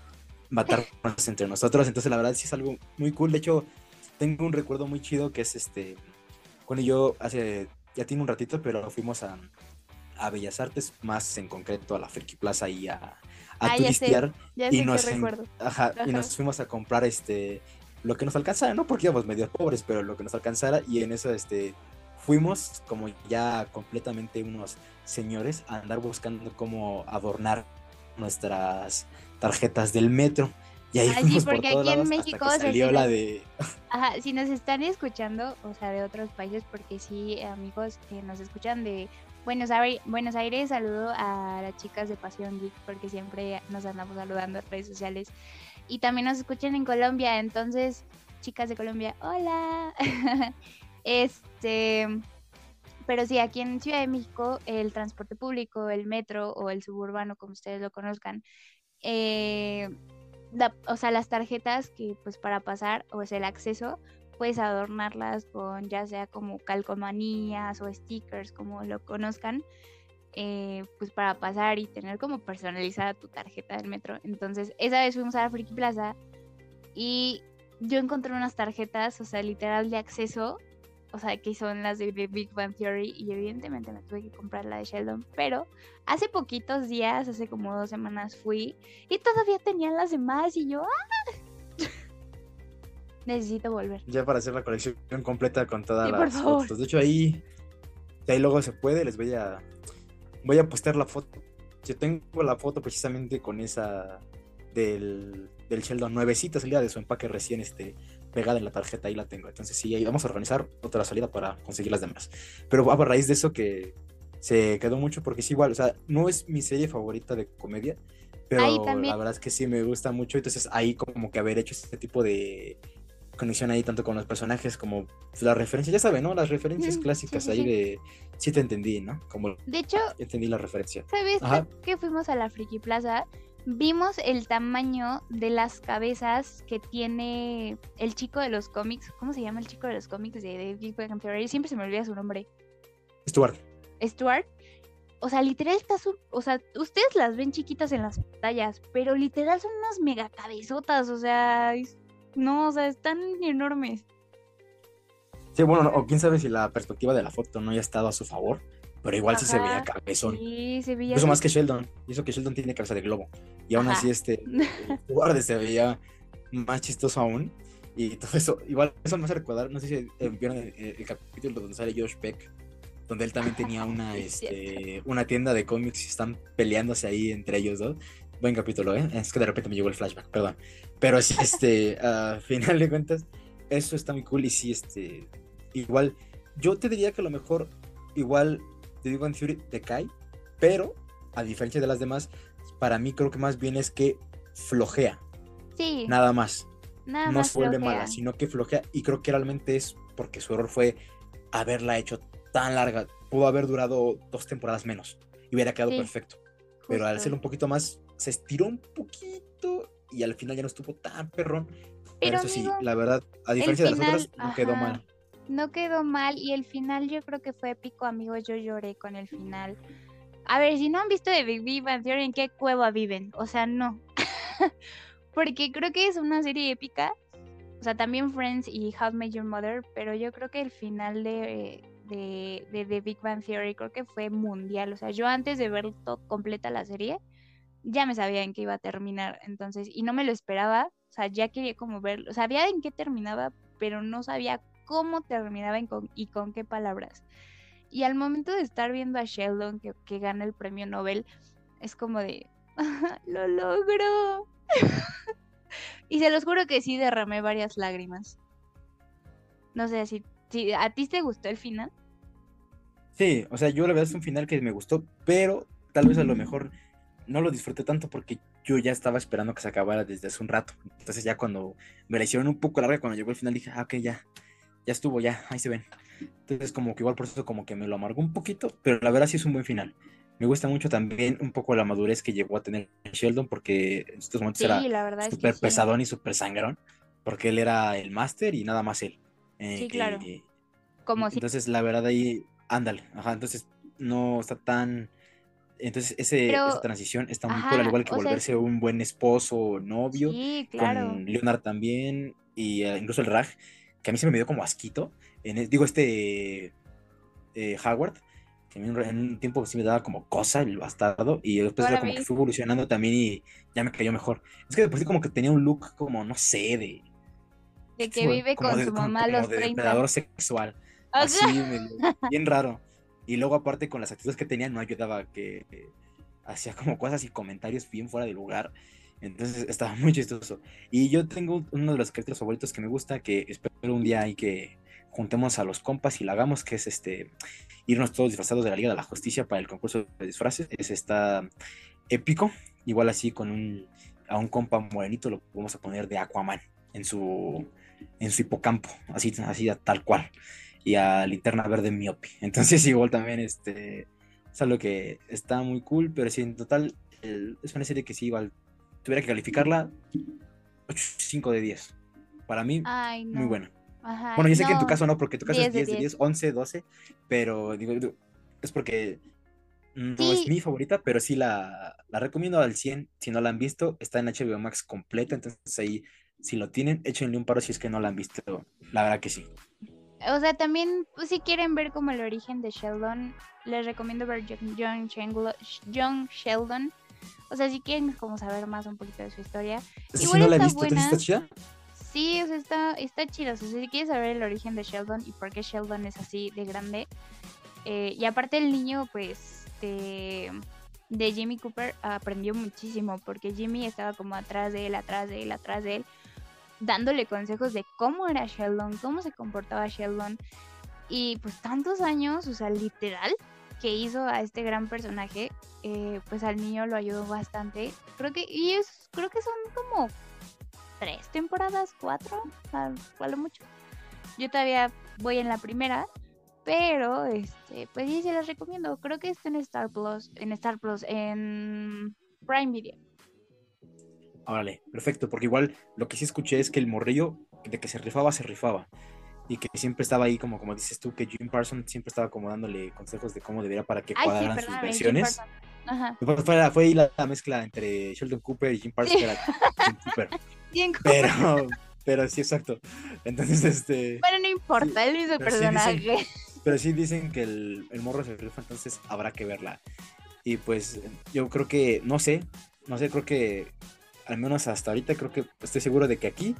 matarnos entre nosotros. Entonces, la verdad, sí es algo muy cool. De hecho, tengo un recuerdo muy chido que es este. Cuando yo hace. Ya tiene un ratito, pero fuimos a, a Bellas Artes, más en concreto a la Friki Plaza y a, a Ah, ya sé, turistear. Y en- ajá, y nos fuimos a comprar este lo que nos alcanzara, no porque íbamos medio pobres, pero lo que nos alcanzara y en eso este fuimos como ya completamente unos señores a andar buscando cómo adornar nuestras tarjetas del metro. Y ahí por porque aquí en lados México, que o sea, salió sí la nos- de Ajá, si nos están escuchando, o sea, de otros países, porque sí, amigos que nos escuchan de Buenos Aires, Buenos Aires, saludo a las chicas de Pasión Geek, porque siempre nos andamos saludando en redes sociales. Y también nos escuchan en Colombia, entonces, chicas de Colombia, hola. *laughs* este, pero sí, aquí en Ciudad de México, el transporte público, el metro o el suburbano, como ustedes lo conozcan, eh, o sea, las tarjetas que pues para pasar o es el acceso, puedes adornarlas con ya sea como calcomanías o stickers, como lo conozcan, eh, pues para pasar y tener como personalizada tu tarjeta del metro. Entonces, esa vez fuimos a la Friki Plaza y yo encontré unas tarjetas, o sea, literal de acceso, o sea, que son las de The Big Bang Theory y evidentemente me tuve que comprar la de Sheldon, pero hace poquitos días, hace como dos semanas fui y todavía tenían las demás y yo, ¡ah! *laughs* Necesito volver. ya para hacer la colección completa con todas Sí, las fotos. De hecho ahí de ahí luego se puede, les voy a voy a postear la foto. Yo tengo la foto precisamente con esa del, del Sheldon nuevecita salida de su empaque recién este, pegada en la tarjeta, ahí la tengo. Entonces sí, ahí vamos a organizar otra salida para conseguir las demás. Pero a raíz de eso que se quedó mucho porque es igual, o sea, no es mi serie favorita de comedia, pero la verdad es que sí me gusta mucho, entonces ahí como que haber hecho este tipo de conexión ahí tanto con los personajes como las referencias, ya saben, ¿no? Las referencias Mm, clásicas sí, ahí sí. de sí te entendí, ¿no? Como De hecho, entendí la referencia. ¿sabes Ajá. que fuimos a la Friki Plaza? Vimos el tamaño de las cabezas que tiene el chico de los cómics. ¿Cómo se llama el chico de los cómics de, de Big Bang Theory? Siempre se me olvida su nombre. Stuart. Stuart. O sea, literal está su... O sea, ustedes las ven chiquitas en las pantallas, pero literal son unas mega cabezotas. O sea, es- no, o sea, están enormes. Sí, bueno, no, o quién sabe si la perspectiva de la foto no haya estado a su favor, pero igual sí se veía Ajá, cabezón. Sí, se veía... Eso más que Sheldon. Y eso que Sheldon tiene cabeza de globo. Y aún Ajá. así, este, *laughs* Stuart se veía más chistoso aún. Y todo eso, igual, eso me hace recordar, no sé si vieron el, el- el capítulo donde sale Josh Peck, donde él también tenía una, *laughs* Es este, una tienda de cómics y están peleándose ahí entre ellos dos. Buen capítulo, ¿eh? Es que de repente me llegó el flashback, perdón. Pero sí, *laughs* este, a final de cuentas, eso está muy cool y sí, este, igual, yo te diría que a lo mejor, igual, The Big Bang Theory decae, pero a diferencia de las demás, para mí creo que más bien es que flojea, Sí, nada más. nada no más se vuelve flojea. mala, sino que flojea y creo que realmente es porque su error fue haberla hecho tan larga. Pudo haber durado dos temporadas menos y hubiera quedado Sí, perfecto. Pero al hacerlo un poquito más, se estiró un poquito y al final ya no estuvo tan perrón. Pero, Pero, eso sí, la verdad, a diferencia de las otras, no quedó mal. No quedó mal y el final yo creo que fue épico, amigos. Yo lloré con el final. A ver, si no han visto de Big Bang Theory, ¿en qué cueva viven? O sea, no. *laughs* Porque creo que es una serie épica. O sea, también Friends y How Met Your Mother, pero yo creo que el final de, de, de Big Bang Theory creo que fue mundial. O sea, yo antes de ver to- completa la serie, ya me sabía en qué iba a terminar. Entonces, y no me lo esperaba. O sea, ya quería como verlo. Sabía en qué terminaba, pero no sabía cómo terminaba y con, y con qué palabras. Y al momento de estar viendo a Sheldon que, que gana el premio Nobel, es como de, *laughs* lo logro. *laughs* y se los juro que sí derramé varias lágrimas. No sé si, si a ti te gustó el final. Sí, o sea, yo la verdad es un final que me gustó, pero tal vez a lo mejor no lo disfruté tanto porque yo ya estaba esperando que se acabara desde hace un rato. Entonces ya cuando me la hicieron un poco larga, cuando llegó el final dije, ah, ok, ya, ya estuvo, ya, ahí se ven. Entonces como que igual por eso como que me lo amargó un poquito, pero la verdad sí es un buen final. Me gusta mucho también un poco la madurez que llegó a tener Sheldon porque en estos momentos Sí, era súper sí. pesadón y súper sangrón, porque él era el máster y nada más él. Sí, Eh, claro. eh, Como si entonces, la verdad ahí, ándale, ajá, entonces no está tan Entonces, ese, Pero- esa transición está muy ajá, cool, al igual que sea, volverse un buen esposo novio. Sí, claro. Con Leonard también, y eh, incluso el Raj, que a mí se me dio como asquito. En el- digo, este eh, Howard, que a mí en un- tiempo sí me daba como cosa el bastardo, y después Ahora era como que fue evolucionando también y ya me cayó mejor. Es que después como que tenía un look como, no sé, de... De que como- vive como con de- su como- mamá a los de 30. depredador sexual. Así, *laughs* bien raro. Y luego aparte con las actitudes que tenía no ayudaba que eh, hacía como cosas y comentarios bien fuera de lugar. Entonces estaba muy chistoso. Y yo tengo uno de los capítulos favoritos que me gusta, que espero un día ahí que juntemos a los compas y lo hagamos, que es este irnos todos disfrazados de la Liga de la Justicia para el concurso de disfraces. Es está épico. Igual así con un a un compa morenito lo vamos a poner de Aquaman en su en su hipocampo, así, así tal cual. Y a Linterna Verde Miope. *laughs* Entonces igual también este es algo que está muy cool, pero sí, en total el- es una serie que sí igual tuviera que calificarla 5 de 10. Para mí, Ay, no. muy buena. Ajá, Bueno, yo sé que en tu caso no, porque tu caso 10 es de 10 de 10, 11, 12, pero digo, es porque no es mi favorita, pero sí la, la recomiendo al 100. Si no la han visto, está en HBO Max completa, entonces ahí, si lo tienen, échenle un paro si es que no la han visto. La verdad que sí. O sea, también, pues, si quieren ver como el origen de Sheldon, les recomiendo ver John, John Sheldon. O sea, si quieren como saber más un poquito de su historia. Si Igual no la está visto, ¿entonces buena. está chida? Sí, o sea, está, está chido. O sea, si quieres saber el origen de Sheldon y por qué Sheldon es así de grande. eh, y aparte el niño, pues, de, de Jimmy Cooper aprendió muchísimo porque Jimmy estaba como atrás de él, atrás de él, atrás de él, dándole consejos de cómo era Sheldon, cómo se comportaba Sheldon. Y pues tantos años, o sea, literal, que hizo a este gran personaje, eh, pues al niño lo ayudó bastante. Creo que, y es, creo que son como tres temporadas, cuatro, a, a mucho. Yo todavía voy en la primera, pero este, pues sí se las recomiendo. Creo que está en Star Plus, en Star Plus, en Prime Video. Órale, perfecto, porque igual lo que sí escuché es que el morrillo, de que se rifaba, se rifaba. Y que siempre estaba ahí, como, como dices tú, que Jim Parsons siempre estaba como dándole consejos de cómo debería para que Ay, sí, cuadraran sus versiones. Ajá. Fue, fue ahí la, la mezcla entre Sheldon Cooper y Jim Parsons, que era *laughs* Jim Cooper. Pero, pero sí, exacto. Entonces, este. Bueno, no importa, él hizo el sí dicen- personaje. Pero sí dicen que el, el morro se rifa, entonces habrá que verla. Y pues yo creo que, no sé, no sé, creo que al menos hasta ahorita creo que estoy seguro de que aquí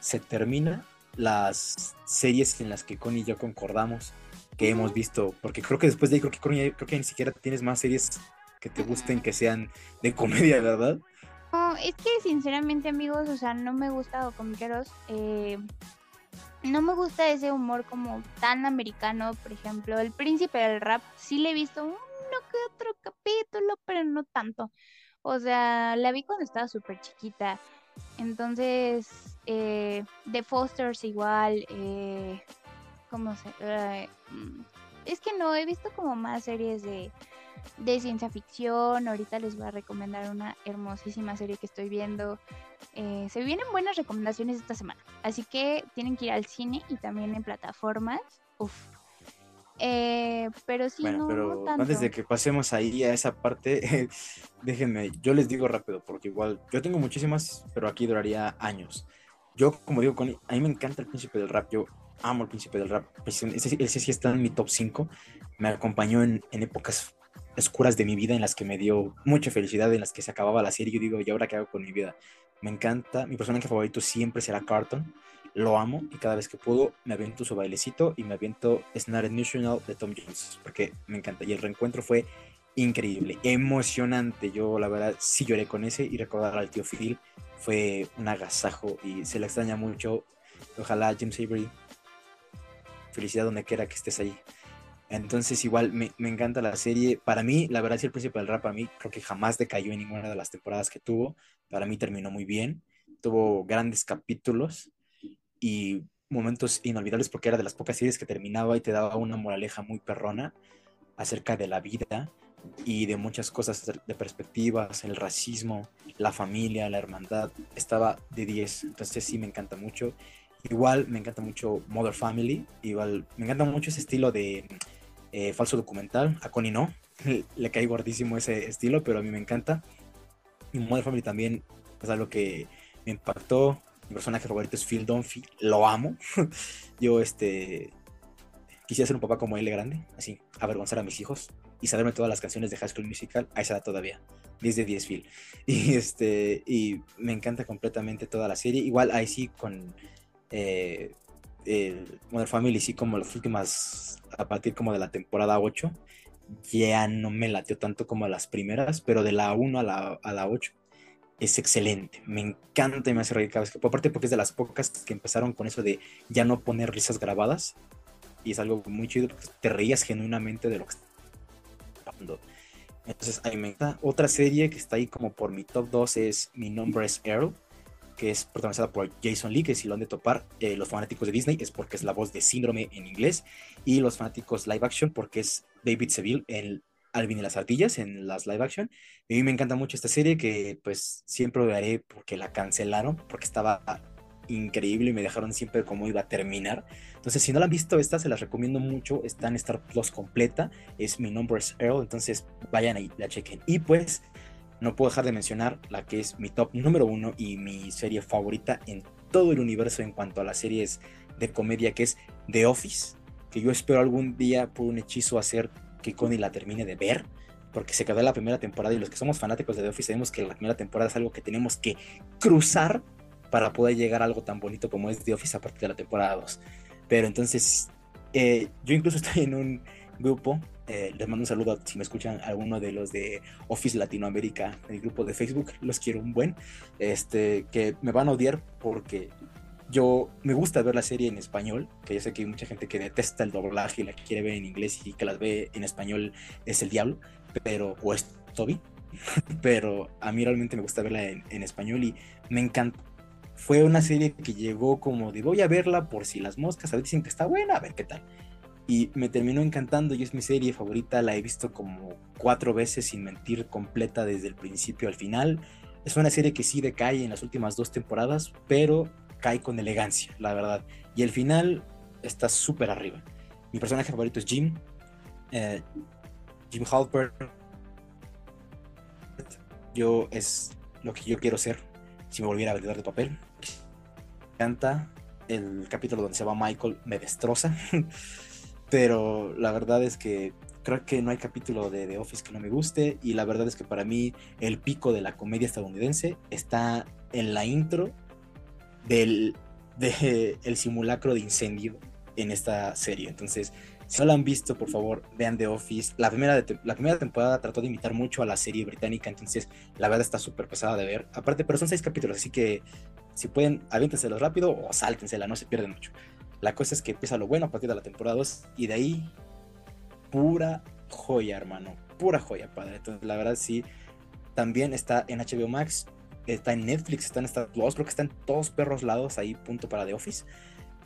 se termina las series en las que Connie y yo concordamos que hemos visto, porque creo que después de ahí creo que Connie, creo que ni siquiera tienes más series que te gusten que sean de comedia, ¿verdad? No, es que sinceramente, amigos, o sea, no me gusta o comiqueros. eh, no me gusta ese humor como tan americano, por ejemplo. El príncipe del rap, sí le he visto uno que otro capítulo, pero no tanto. O sea, la vi cuando estaba súper chiquita. Entonces, eh, The Fosters igual. Eh, ¿Cómo se...? eh, mm, es que no, he visto como más series de, de ciencia ficción. Ahorita les voy a recomendar una hermosísima serie que estoy viendo. Eh, se vienen buenas recomendaciones esta semana. Así que tienen que ir al cine y también en plataformas. Uf. Eh, pero sí, Bueno, no, pero no tanto. antes de que pasemos ahí a esa parte, *laughs* déjenme, yo les digo rápido, porque igual yo tengo muchísimas, pero aquí duraría años. Yo, como digo, Connie, a mí me encanta el príncipe del rap, yo amo el príncipe del rap, ese, ese sí está en mi top 5, me acompañó en, épocas oscuras de mi vida en las que me dio mucha felicidad, en las que se acababa la serie, yo digo, ¿y ahora qué hago con mi vida? Me encanta, mi personaje favorito siempre será Carton, lo amo y cada vez que puedo me aviento su bailecito y me aviento Snare National de Tom Jones porque me encanta y el reencuentro fue increíble, emocionante. Yo la verdad sí lloré con ese y recordar al tío Phil fue un agasajo y se le extraña mucho. Ojalá James Avery, felicidad donde quiera que estés ahí. Entonces igual me, encanta la serie. Para mí, la verdad, sí, el príncipe del rap para mí creo que jamás decayó en ninguna de las temporadas que tuvo. Para mí terminó muy bien. Tuvo grandes capítulos y momentos inolvidables porque era de las pocas series que terminaba y te daba una moraleja muy perrona acerca de la vida y de muchas cosas de perspectivas, el racismo, la familia, la hermandad, estaba de 10, entonces sí me encanta mucho. Igual me encanta mucho Mother Family, igual me encanta mucho ese estilo de eh, falso documental. A Connie no, *laughs* le cae gordísimo ese estilo, pero a mí me encanta. Y Modern Family también es algo que me impactó. Mi personaje favorito es Phil Dunphy, lo amo. *laughs* Yo, este, quisiera ser un papá como él grande, así, avergonzar a mis hijos y saberme todas las canciones de High School Musical a esa edad todavía. 10 de 10 Phil. *laughs* Y, este, y me encanta completamente toda la serie. Igual ahí sí con eh, Modern Family, sí como las últimas, a partir como de la temporada 8, ya no me latió tanto como las primeras, pero de la 1 a la, a la 8 es excelente. Me encanta y me hace reír cada vez que. Aparte, porque es de las pocas que empezaron con eso de ya no poner risas grabadas. Y es algo muy chido porque te reías genuinamente de lo que está pasando. Entonces, ahí me encanta. Otra serie que está ahí como por mi top 2 es Mi nombre es Earl, que es protagonizada por Jason Lee, que si lo han de topar eh, los fanáticos de Disney es porque es la voz de Síndrome en inglés, y los fanáticos live action porque es David Seville en Alvin y las ardillas en las live action. Y a mí me encanta mucho esta serie que pues siempre odiaré porque la cancelaron, porque estaba increíble y me dejaron siempre cómo iba a terminar. Entonces, si no la han visto, esta se las recomiendo mucho. Está en Star Plus completa. Es mi nombre es Earl. Entonces, vayan ahí, la chequen. Y pues, no puedo dejar de mencionar la que es mi top número uno y mi serie favorita en todo el universo en cuanto a las series de comedia, que es The Office. Que yo espero algún día por un hechizo hacer que Connie la termine de ver. Porque se quedó en la primera temporada y los que somos fanáticos de The Office sabemos que la primera temporada es algo que tenemos que cruzar para poder llegar a algo tan bonito como es The Office a partir de la temporada 2. Pero entonces, eh, yo incluso *laughs* estoy en un grupo, eh, les mando un saludo si me escuchan alguno de los de Office Latinoamérica, el grupo de Facebook, *laughs* los quiero un buen, este, que me van a odiar porque yo me gusta ver la serie en español, que yo sé que hay mucha gente que detesta el doblaje y la quiere ver en inglés y que las ve en español es el diablo, pero, o es Toby, *laughs* pero a mí realmente me gusta verla en, en español y me encanta fue una serie que llegó como de voy a verla por si las moscas a ver dicen que está buena, a ver qué tal. Y me terminó encantando y es mi serie favorita, la he visto como cuatro veces sin mentir completa desde el principio al final. Es una serie que sí decae en las últimas dos temporadas, pero cae con elegancia, la verdad. Y el final está súper arriba. Mi personaje favorito es Jim. Eh, Jim Halpert. Yo es lo que yo quiero ser si me volviera a vendedor de papel. Me encanta el capítulo donde se va Michael, me destroza. *laughs* Pero la verdad es que creo que no hay capítulo de The Office que no me guste. Y la verdad es que para mí el pico de la comedia estadounidense está en la intro del de el simulacro de incendio en esta serie. Entonces, si no la han visto, por favor, vean The Office. La primera, la primera temporada trató de imitar mucho a la serie británica, entonces la verdad está súper pesada de ver. Aparte, pero son seis capítulos, así que si pueden, aviéntenselos rápido o sáltensela, no se pierden mucho. La cosa es que empieza lo bueno a partir de la temporada 2 y de ahí, pura joya, hermano. Pura joya, padre. Entonces, la verdad, sí. También está en HBO Max, está en Netflix, está en Star Plus, creo que están todos perros lados ahí, punto para The Office.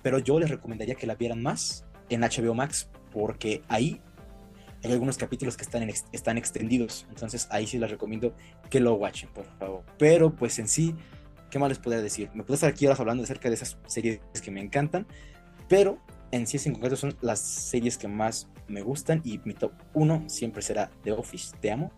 Pero yo les recomendaría que la vieran más en HBO Max porque ahí hay algunos capítulos que están, están extendidos. Entonces ahí sí les recomiendo que lo watchen, por favor. Pero pues en sí, ¿qué más les podría decir? Me puedo estar aquí ahora hablando acerca de esas series que me encantan, pero en sí en concreto son las series que más me gustan y mi top 1 siempre será The Office, te amo,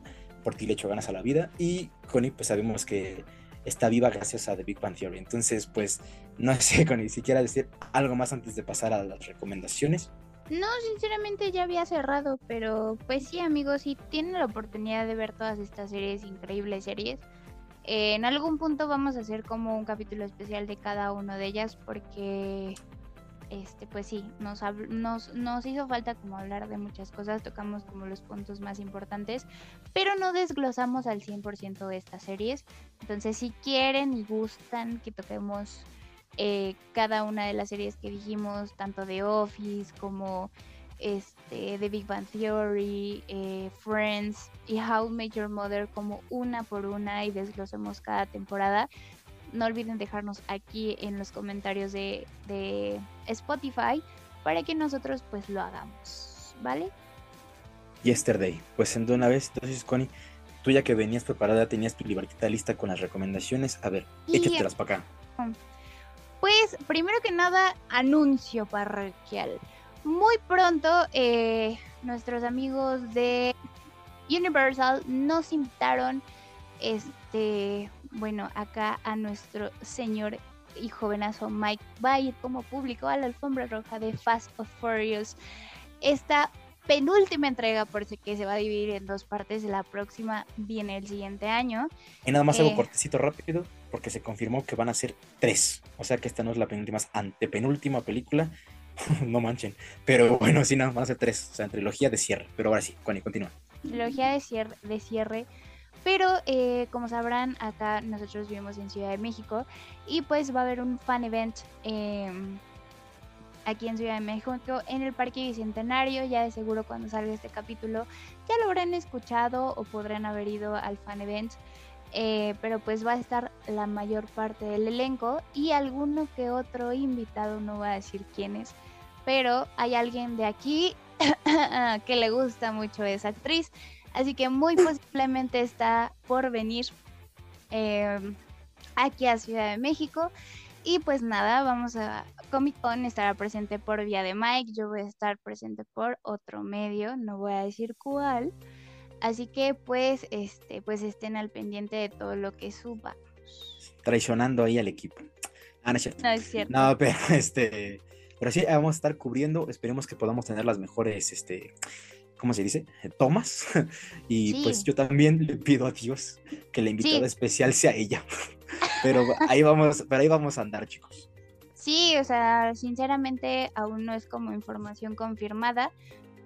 por ti le echo ganas a la vida y Connie pues sabemos que está viva gracias a The Big Bang Theory. Entonces pues no sé, *laughs* Connie, si quieres decir algo más antes de pasar a las recomendaciones. No, sinceramente ya había cerrado, pero pues sí, amigos, si tienen la oportunidad de ver todas estas series, increíbles series, eh, en algún punto vamos a hacer como un capítulo especial de cada una de ellas, porque, este, pues sí, nos, nos, nos hizo falta como hablar de muchas cosas, tocamos como los puntos más importantes, pero no desglosamos al 100% de estas series. Entonces, si quieren y gustan que toquemos eh, cada una de las series que dijimos, tanto de Office como este, The Big Bang Theory, eh, Friends y How Your Mother como una por una y desglosemos cada temporada. No olviden dejarnos aquí en los comentarios de, de Spotify para que nosotros pues lo hagamos, ¿vale? Yesterday, pues en de una vez, entonces Connie, tú ya que venías preparada, tenías tu libretita lista con las recomendaciones, a ver, échatelas para acá. Pues, primero que nada, anuncio parroquial. Muy pronto, eh, nuestros amigos de Universal nos invitaron, este, bueno, acá a nuestro señor y jovenazo Mike ir como público a la alfombra roja de Fast of Furious. Esta penúltima entrega, por si que se va a dividir en dos partes, la próxima viene el siguiente año. Y nada más hago Eh. cortecito rápido, porque se confirmó que van a ser tres. O sea que esta no es la penúltima, es antepenúltima película. *laughs* no manchen. Pero bueno, sí, nada, van a ser tres. O sea, trilogía de cierre. Pero ahora sí, Connie, continúa. trilogía de cierre, de cierre. Pero eh, como sabrán, acá nosotros vivimos en Ciudad de México y pues va a haber un fan event em, aquí en Ciudad de México en el Parque Bicentenario. Ya de seguro cuando salga este capítulo ya lo habrán escuchado o podrán haber ido al fan event. Eh, pero pues va a estar la mayor parte del elenco y alguno que otro invitado, no voy a decir quién es, pero hay alguien de aquí *coughs* que le gusta mucho esa actriz. Así que muy posiblemente está por venir eh, aquí a Ciudad de México. Y pues nada, vamos a Comic Con estará presente por vía de Mike. Yo voy a estar presente por otro medio, no voy a decir cuál. Así que pues este, pues estén al pendiente de todo lo que suba. Traicionando ahí al equipo. Ah, no es cierto. No es cierto. No, pero *laughs* este. Pero sí, vamos a estar cubriendo. Esperemos que podamos tener las mejores, este. ¿Cómo se dice? Tomas. *laughs* Y Sí. pues yo también le pido a Dios que la invitada Sí. especial sea ella. *laughs* Pero ahí vamos, pero ahí vamos a andar, chicos. Sí, o sea, sinceramente aún no es como información confirmada,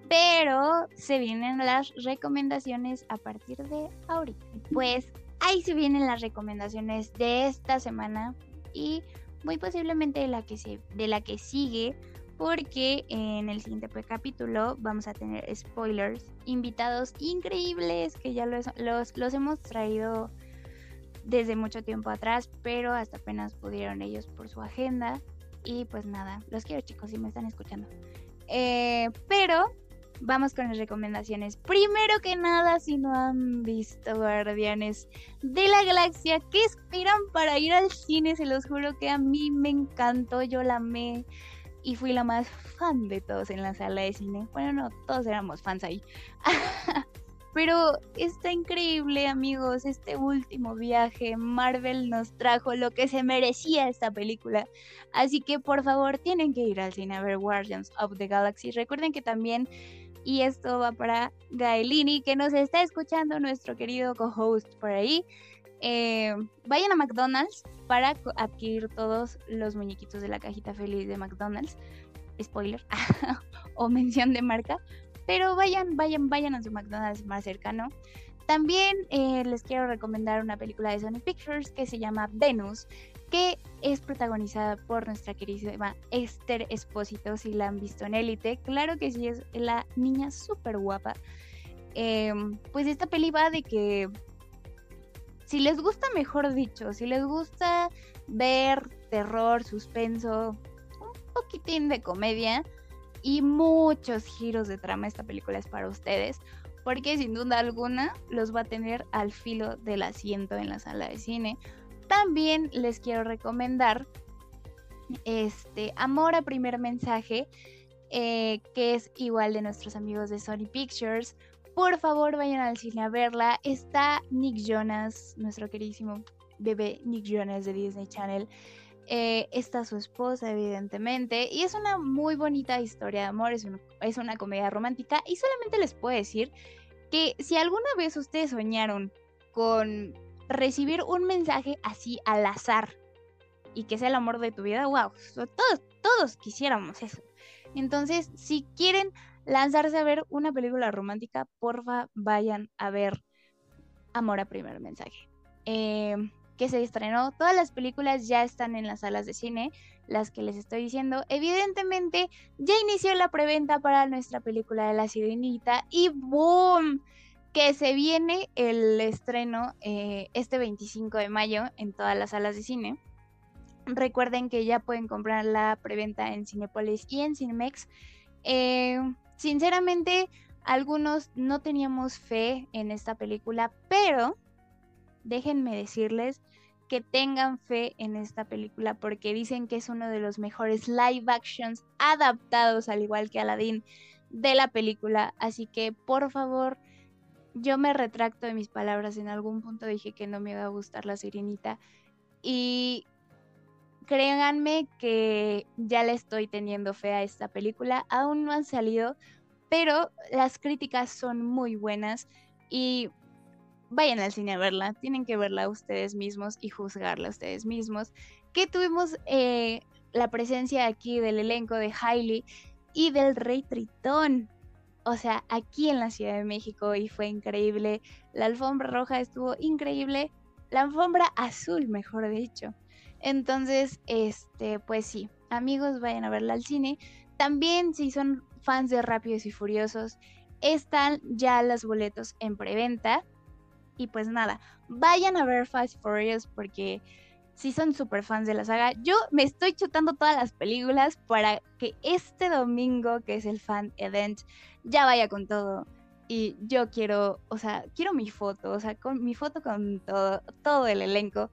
pero se vienen las recomendaciones a partir de ahorita. Pues ahí se vienen las recomendaciones de esta semana y muy posiblemente de la que se, de la que sigue, porque en el siguiente capítulo vamos a tener spoilers, invitados increíbles que ya los hemos traído desde mucho tiempo atrás, pero hasta apenas pudieron ellos por su agenda. Y pues nada, los quiero chicos si me están escuchando. Eh, pero vamos con las recomendaciones. Primero que nada, si no han visto Guardianes de la Galaxia, ¿qué esperan para ir al cine? Se los juro que a mí me encantó, yo la amé y fui la más fan de todos en la sala de cine. Bueno, no, todos éramos fans ahí. *laughs* Pero está increíble, amigos, este último viaje. Marvel nos trajo lo que se merecía esta película. Así que por favor tienen que ir al cine a ver Guardians of the Galaxy. Recuerden que también, y esto va para Gaelini, que nos está escuchando, nuestro querido co-host por ahí. Eh, vayan a McDonald's para adquirir todos los muñequitos de la cajita feliz de McDonald's. Spoiler. *laughs* o mención de marca. Pero vayan, vayan, vayan a su McDonald's más cercano. También eh, les quiero recomendar una película de Sony Pictures que se llama Venus, que es protagonizada por nuestra queridísima Esther Espósito, si la han visto en Élite. Claro que sí, es la niña súper guapa. Em, pues esta peli va de que, si les gusta, mejor dicho, si les gusta ver terror, suspenso, un poquitín de comedia y muchos giros de trama, esta película es para ustedes porque sin duda alguna los va a tener al filo del asiento en la sala de cine. También les quiero recomendar este Amor a primer mensaje, eh, que es igual de nuestros amigos de Sony Pictures. Por favor, vayan al cine a verla. Está Nick Jonas, nuestro queridísimo bebé Nick Jonas de Disney Channel. Eh, está su esposa, evidentemente, y es una muy bonita historia de amor, es, un- es una comedia romántica, y solamente les puedo decir que si alguna vez ustedes soñaron con recibir un mensaje así al azar y que sea el amor de tu vida, wow, todos, todos quisiéramos eso. Entonces, si quieren lanzarse a ver una película romántica, porfa, vayan a ver Amor a primer mensaje. Eh, que se estrenó. Todas las películas ya están en las salas de cine, las que les estoy diciendo. Evidentemente, ya inició la preventa para nuestra película de La Sirenita y ¡boom! Que se viene el estreno eh, este 25 de mayo en todas las salas de cine. Recuerden que ya pueden comprar la preventa en Cinepolis y en Cinemex. Eh, sinceramente, algunos no teníamos fe en esta película, pero déjenme decirles que tengan fe en esta película porque dicen que es uno de los mejores live actions adaptados, al igual que Aladdin, de la película. Así que, por favor, yo me retracto de mis palabras. En algún punto dije que no me iba a gustar la sirenita. Y créanme que ya le estoy teniendo fe a esta película. Aún no han salido, pero las críticas son muy buenas. Y vayan al cine a verla. Tienen que verla ustedes mismos y juzgarla ustedes mismos. Que tuvimos eh, la presencia aquí del elenco de Hailey y del Rey Tritón. O sea, aquí en la Ciudad de México y fue increíble. La alfombra roja estuvo increíble. La alfombra azul, mejor dicho. Entonces, este, pues sí, amigos, vayan a verla al cine. También, si son fans de Rápidos y Furiosos, están ya los boletos en preventa. Y pues nada, vayan a ver Fast Furious porque si son super fans de la saga, yo me estoy chutando todas las películas para que este domingo, que es el fan event, ya vaya con todo. Y yo quiero, o sea, quiero mi foto, o sea, con mi foto con todo, todo el elenco.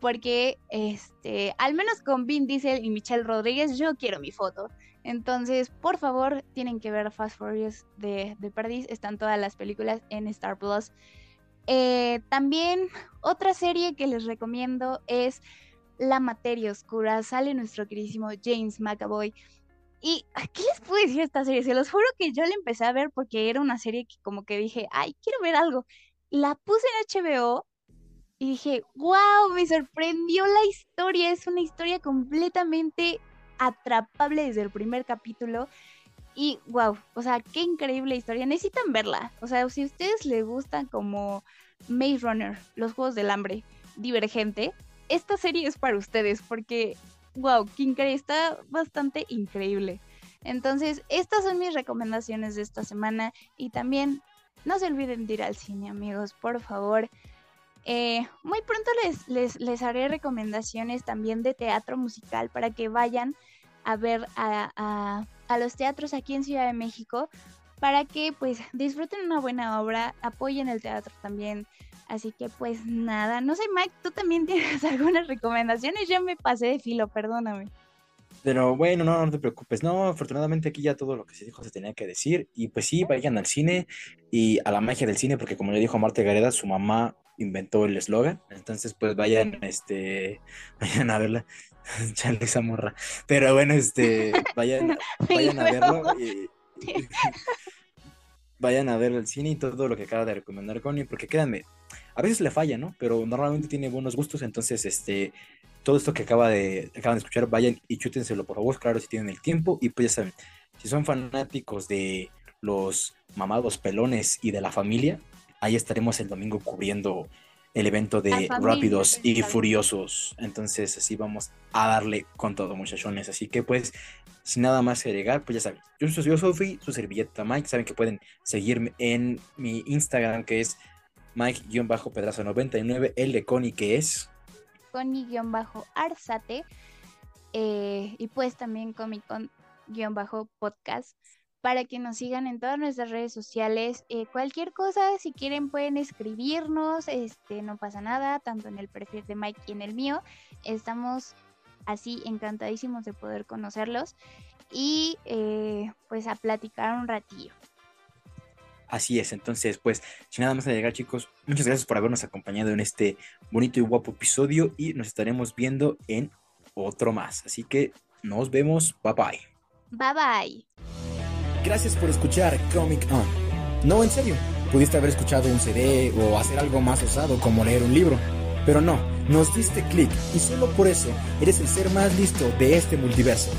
Porque, este, al menos con Vin Diesel y Michelle Rodríguez, yo quiero mi foto. Entonces, por favor, tienen que ver Fast Furious de, de Perdiz. Están todas las películas en Star Plus. Eh, también otra serie que les recomiendo es La Materia Oscura. Sale nuestro queridísimo James McAvoy. Y, ¿qué les puedo decir de esta serie? Se los juro que yo la empecé a ver porque era una serie que como que dije, ay, quiero ver algo. La puse en HBO y dije, wow, me sorprendió la historia. Es una historia completamente atrapable desde el primer capítulo. Y wow, o sea, qué increíble historia. Necesitan verla. O sea, si a ustedes les gustan como Maze Runner, los Juegos del Hambre, Divergente, esta serie es para ustedes porque, wow, qué increíble, está bastante increíble. Entonces, estas son mis recomendaciones de esta semana y también no se olviden de ir al cine, amigos, por favor. Eh, muy pronto les, les, les, haré recomendaciones también de teatro musical para que vayan a ver a a los teatros aquí en Ciudad de México para que pues disfruten una buena obra, apoyen el teatro también. Así que pues nada, no sé Mike, tú también *laughs* tienes algunas recomendaciones, ya me pasé de filo, perdóname. Pero bueno, no, no te preocupes. No, afortunadamente aquí ya todo lo que se dijo se tenía que decir. Y pues sí, vayan al cine y a la magia del cine, porque como le dijo Marta Gareda, su mamá inventó el eslogan. Entonces, pues vayan, este, *laughs* vayan a verla. *laughs* Chale esa morra. Pero bueno, este, *laughs* vayan, vayan a verlo. Y, vayan a ver el cine y todo lo que acaba de recomendar Connie, porque créanme, a veces le falla, ¿no? Pero normalmente tiene buenos gustos, entonces, este, todo esto que acaba de, acaban de escuchar, vayan y chútenselo, por favor, claro, si tienen el tiempo, y pues ya saben, si son fanáticos de los mamados pelones y de la familia, ahí estaremos el domingo cubriendo el evento de Rápidos y Furiosos. Entonces, así vamos a darle con todo, muchachones. Así que, pues, sin nada más que agregar, pues ya saben, yo soy, yo Sofi, su servilleta Mike. Saben que pueden seguirme en mi Instagram, que es Mike-Pedrazo99, el de Connie, que es Connie-Arzate. Eh, y pues también Comic Con-Podcast para que nos sigan en todas nuestras redes sociales. Eh, cualquier cosa, si quieren, pueden escribirnos, este, no pasa nada, tanto en el perfil de Mike y en el mío. Estamos así encantadísimos de poder conocerlos y eh, pues a platicar un ratillo. Así es, entonces pues sin nada más llegar chicos, muchas gracias por habernos acompañado en este bonito y guapo episodio y nos estaremos viendo en otro más. Así que nos vemos, bye bye. Bye bye. Gracias por escuchar Comic On. No, en serio, pudiste haber escuchado un CD o hacer algo más osado como leer un libro. Pero no, nos diste clic y solo por eso eres el ser más listo de este multiverso.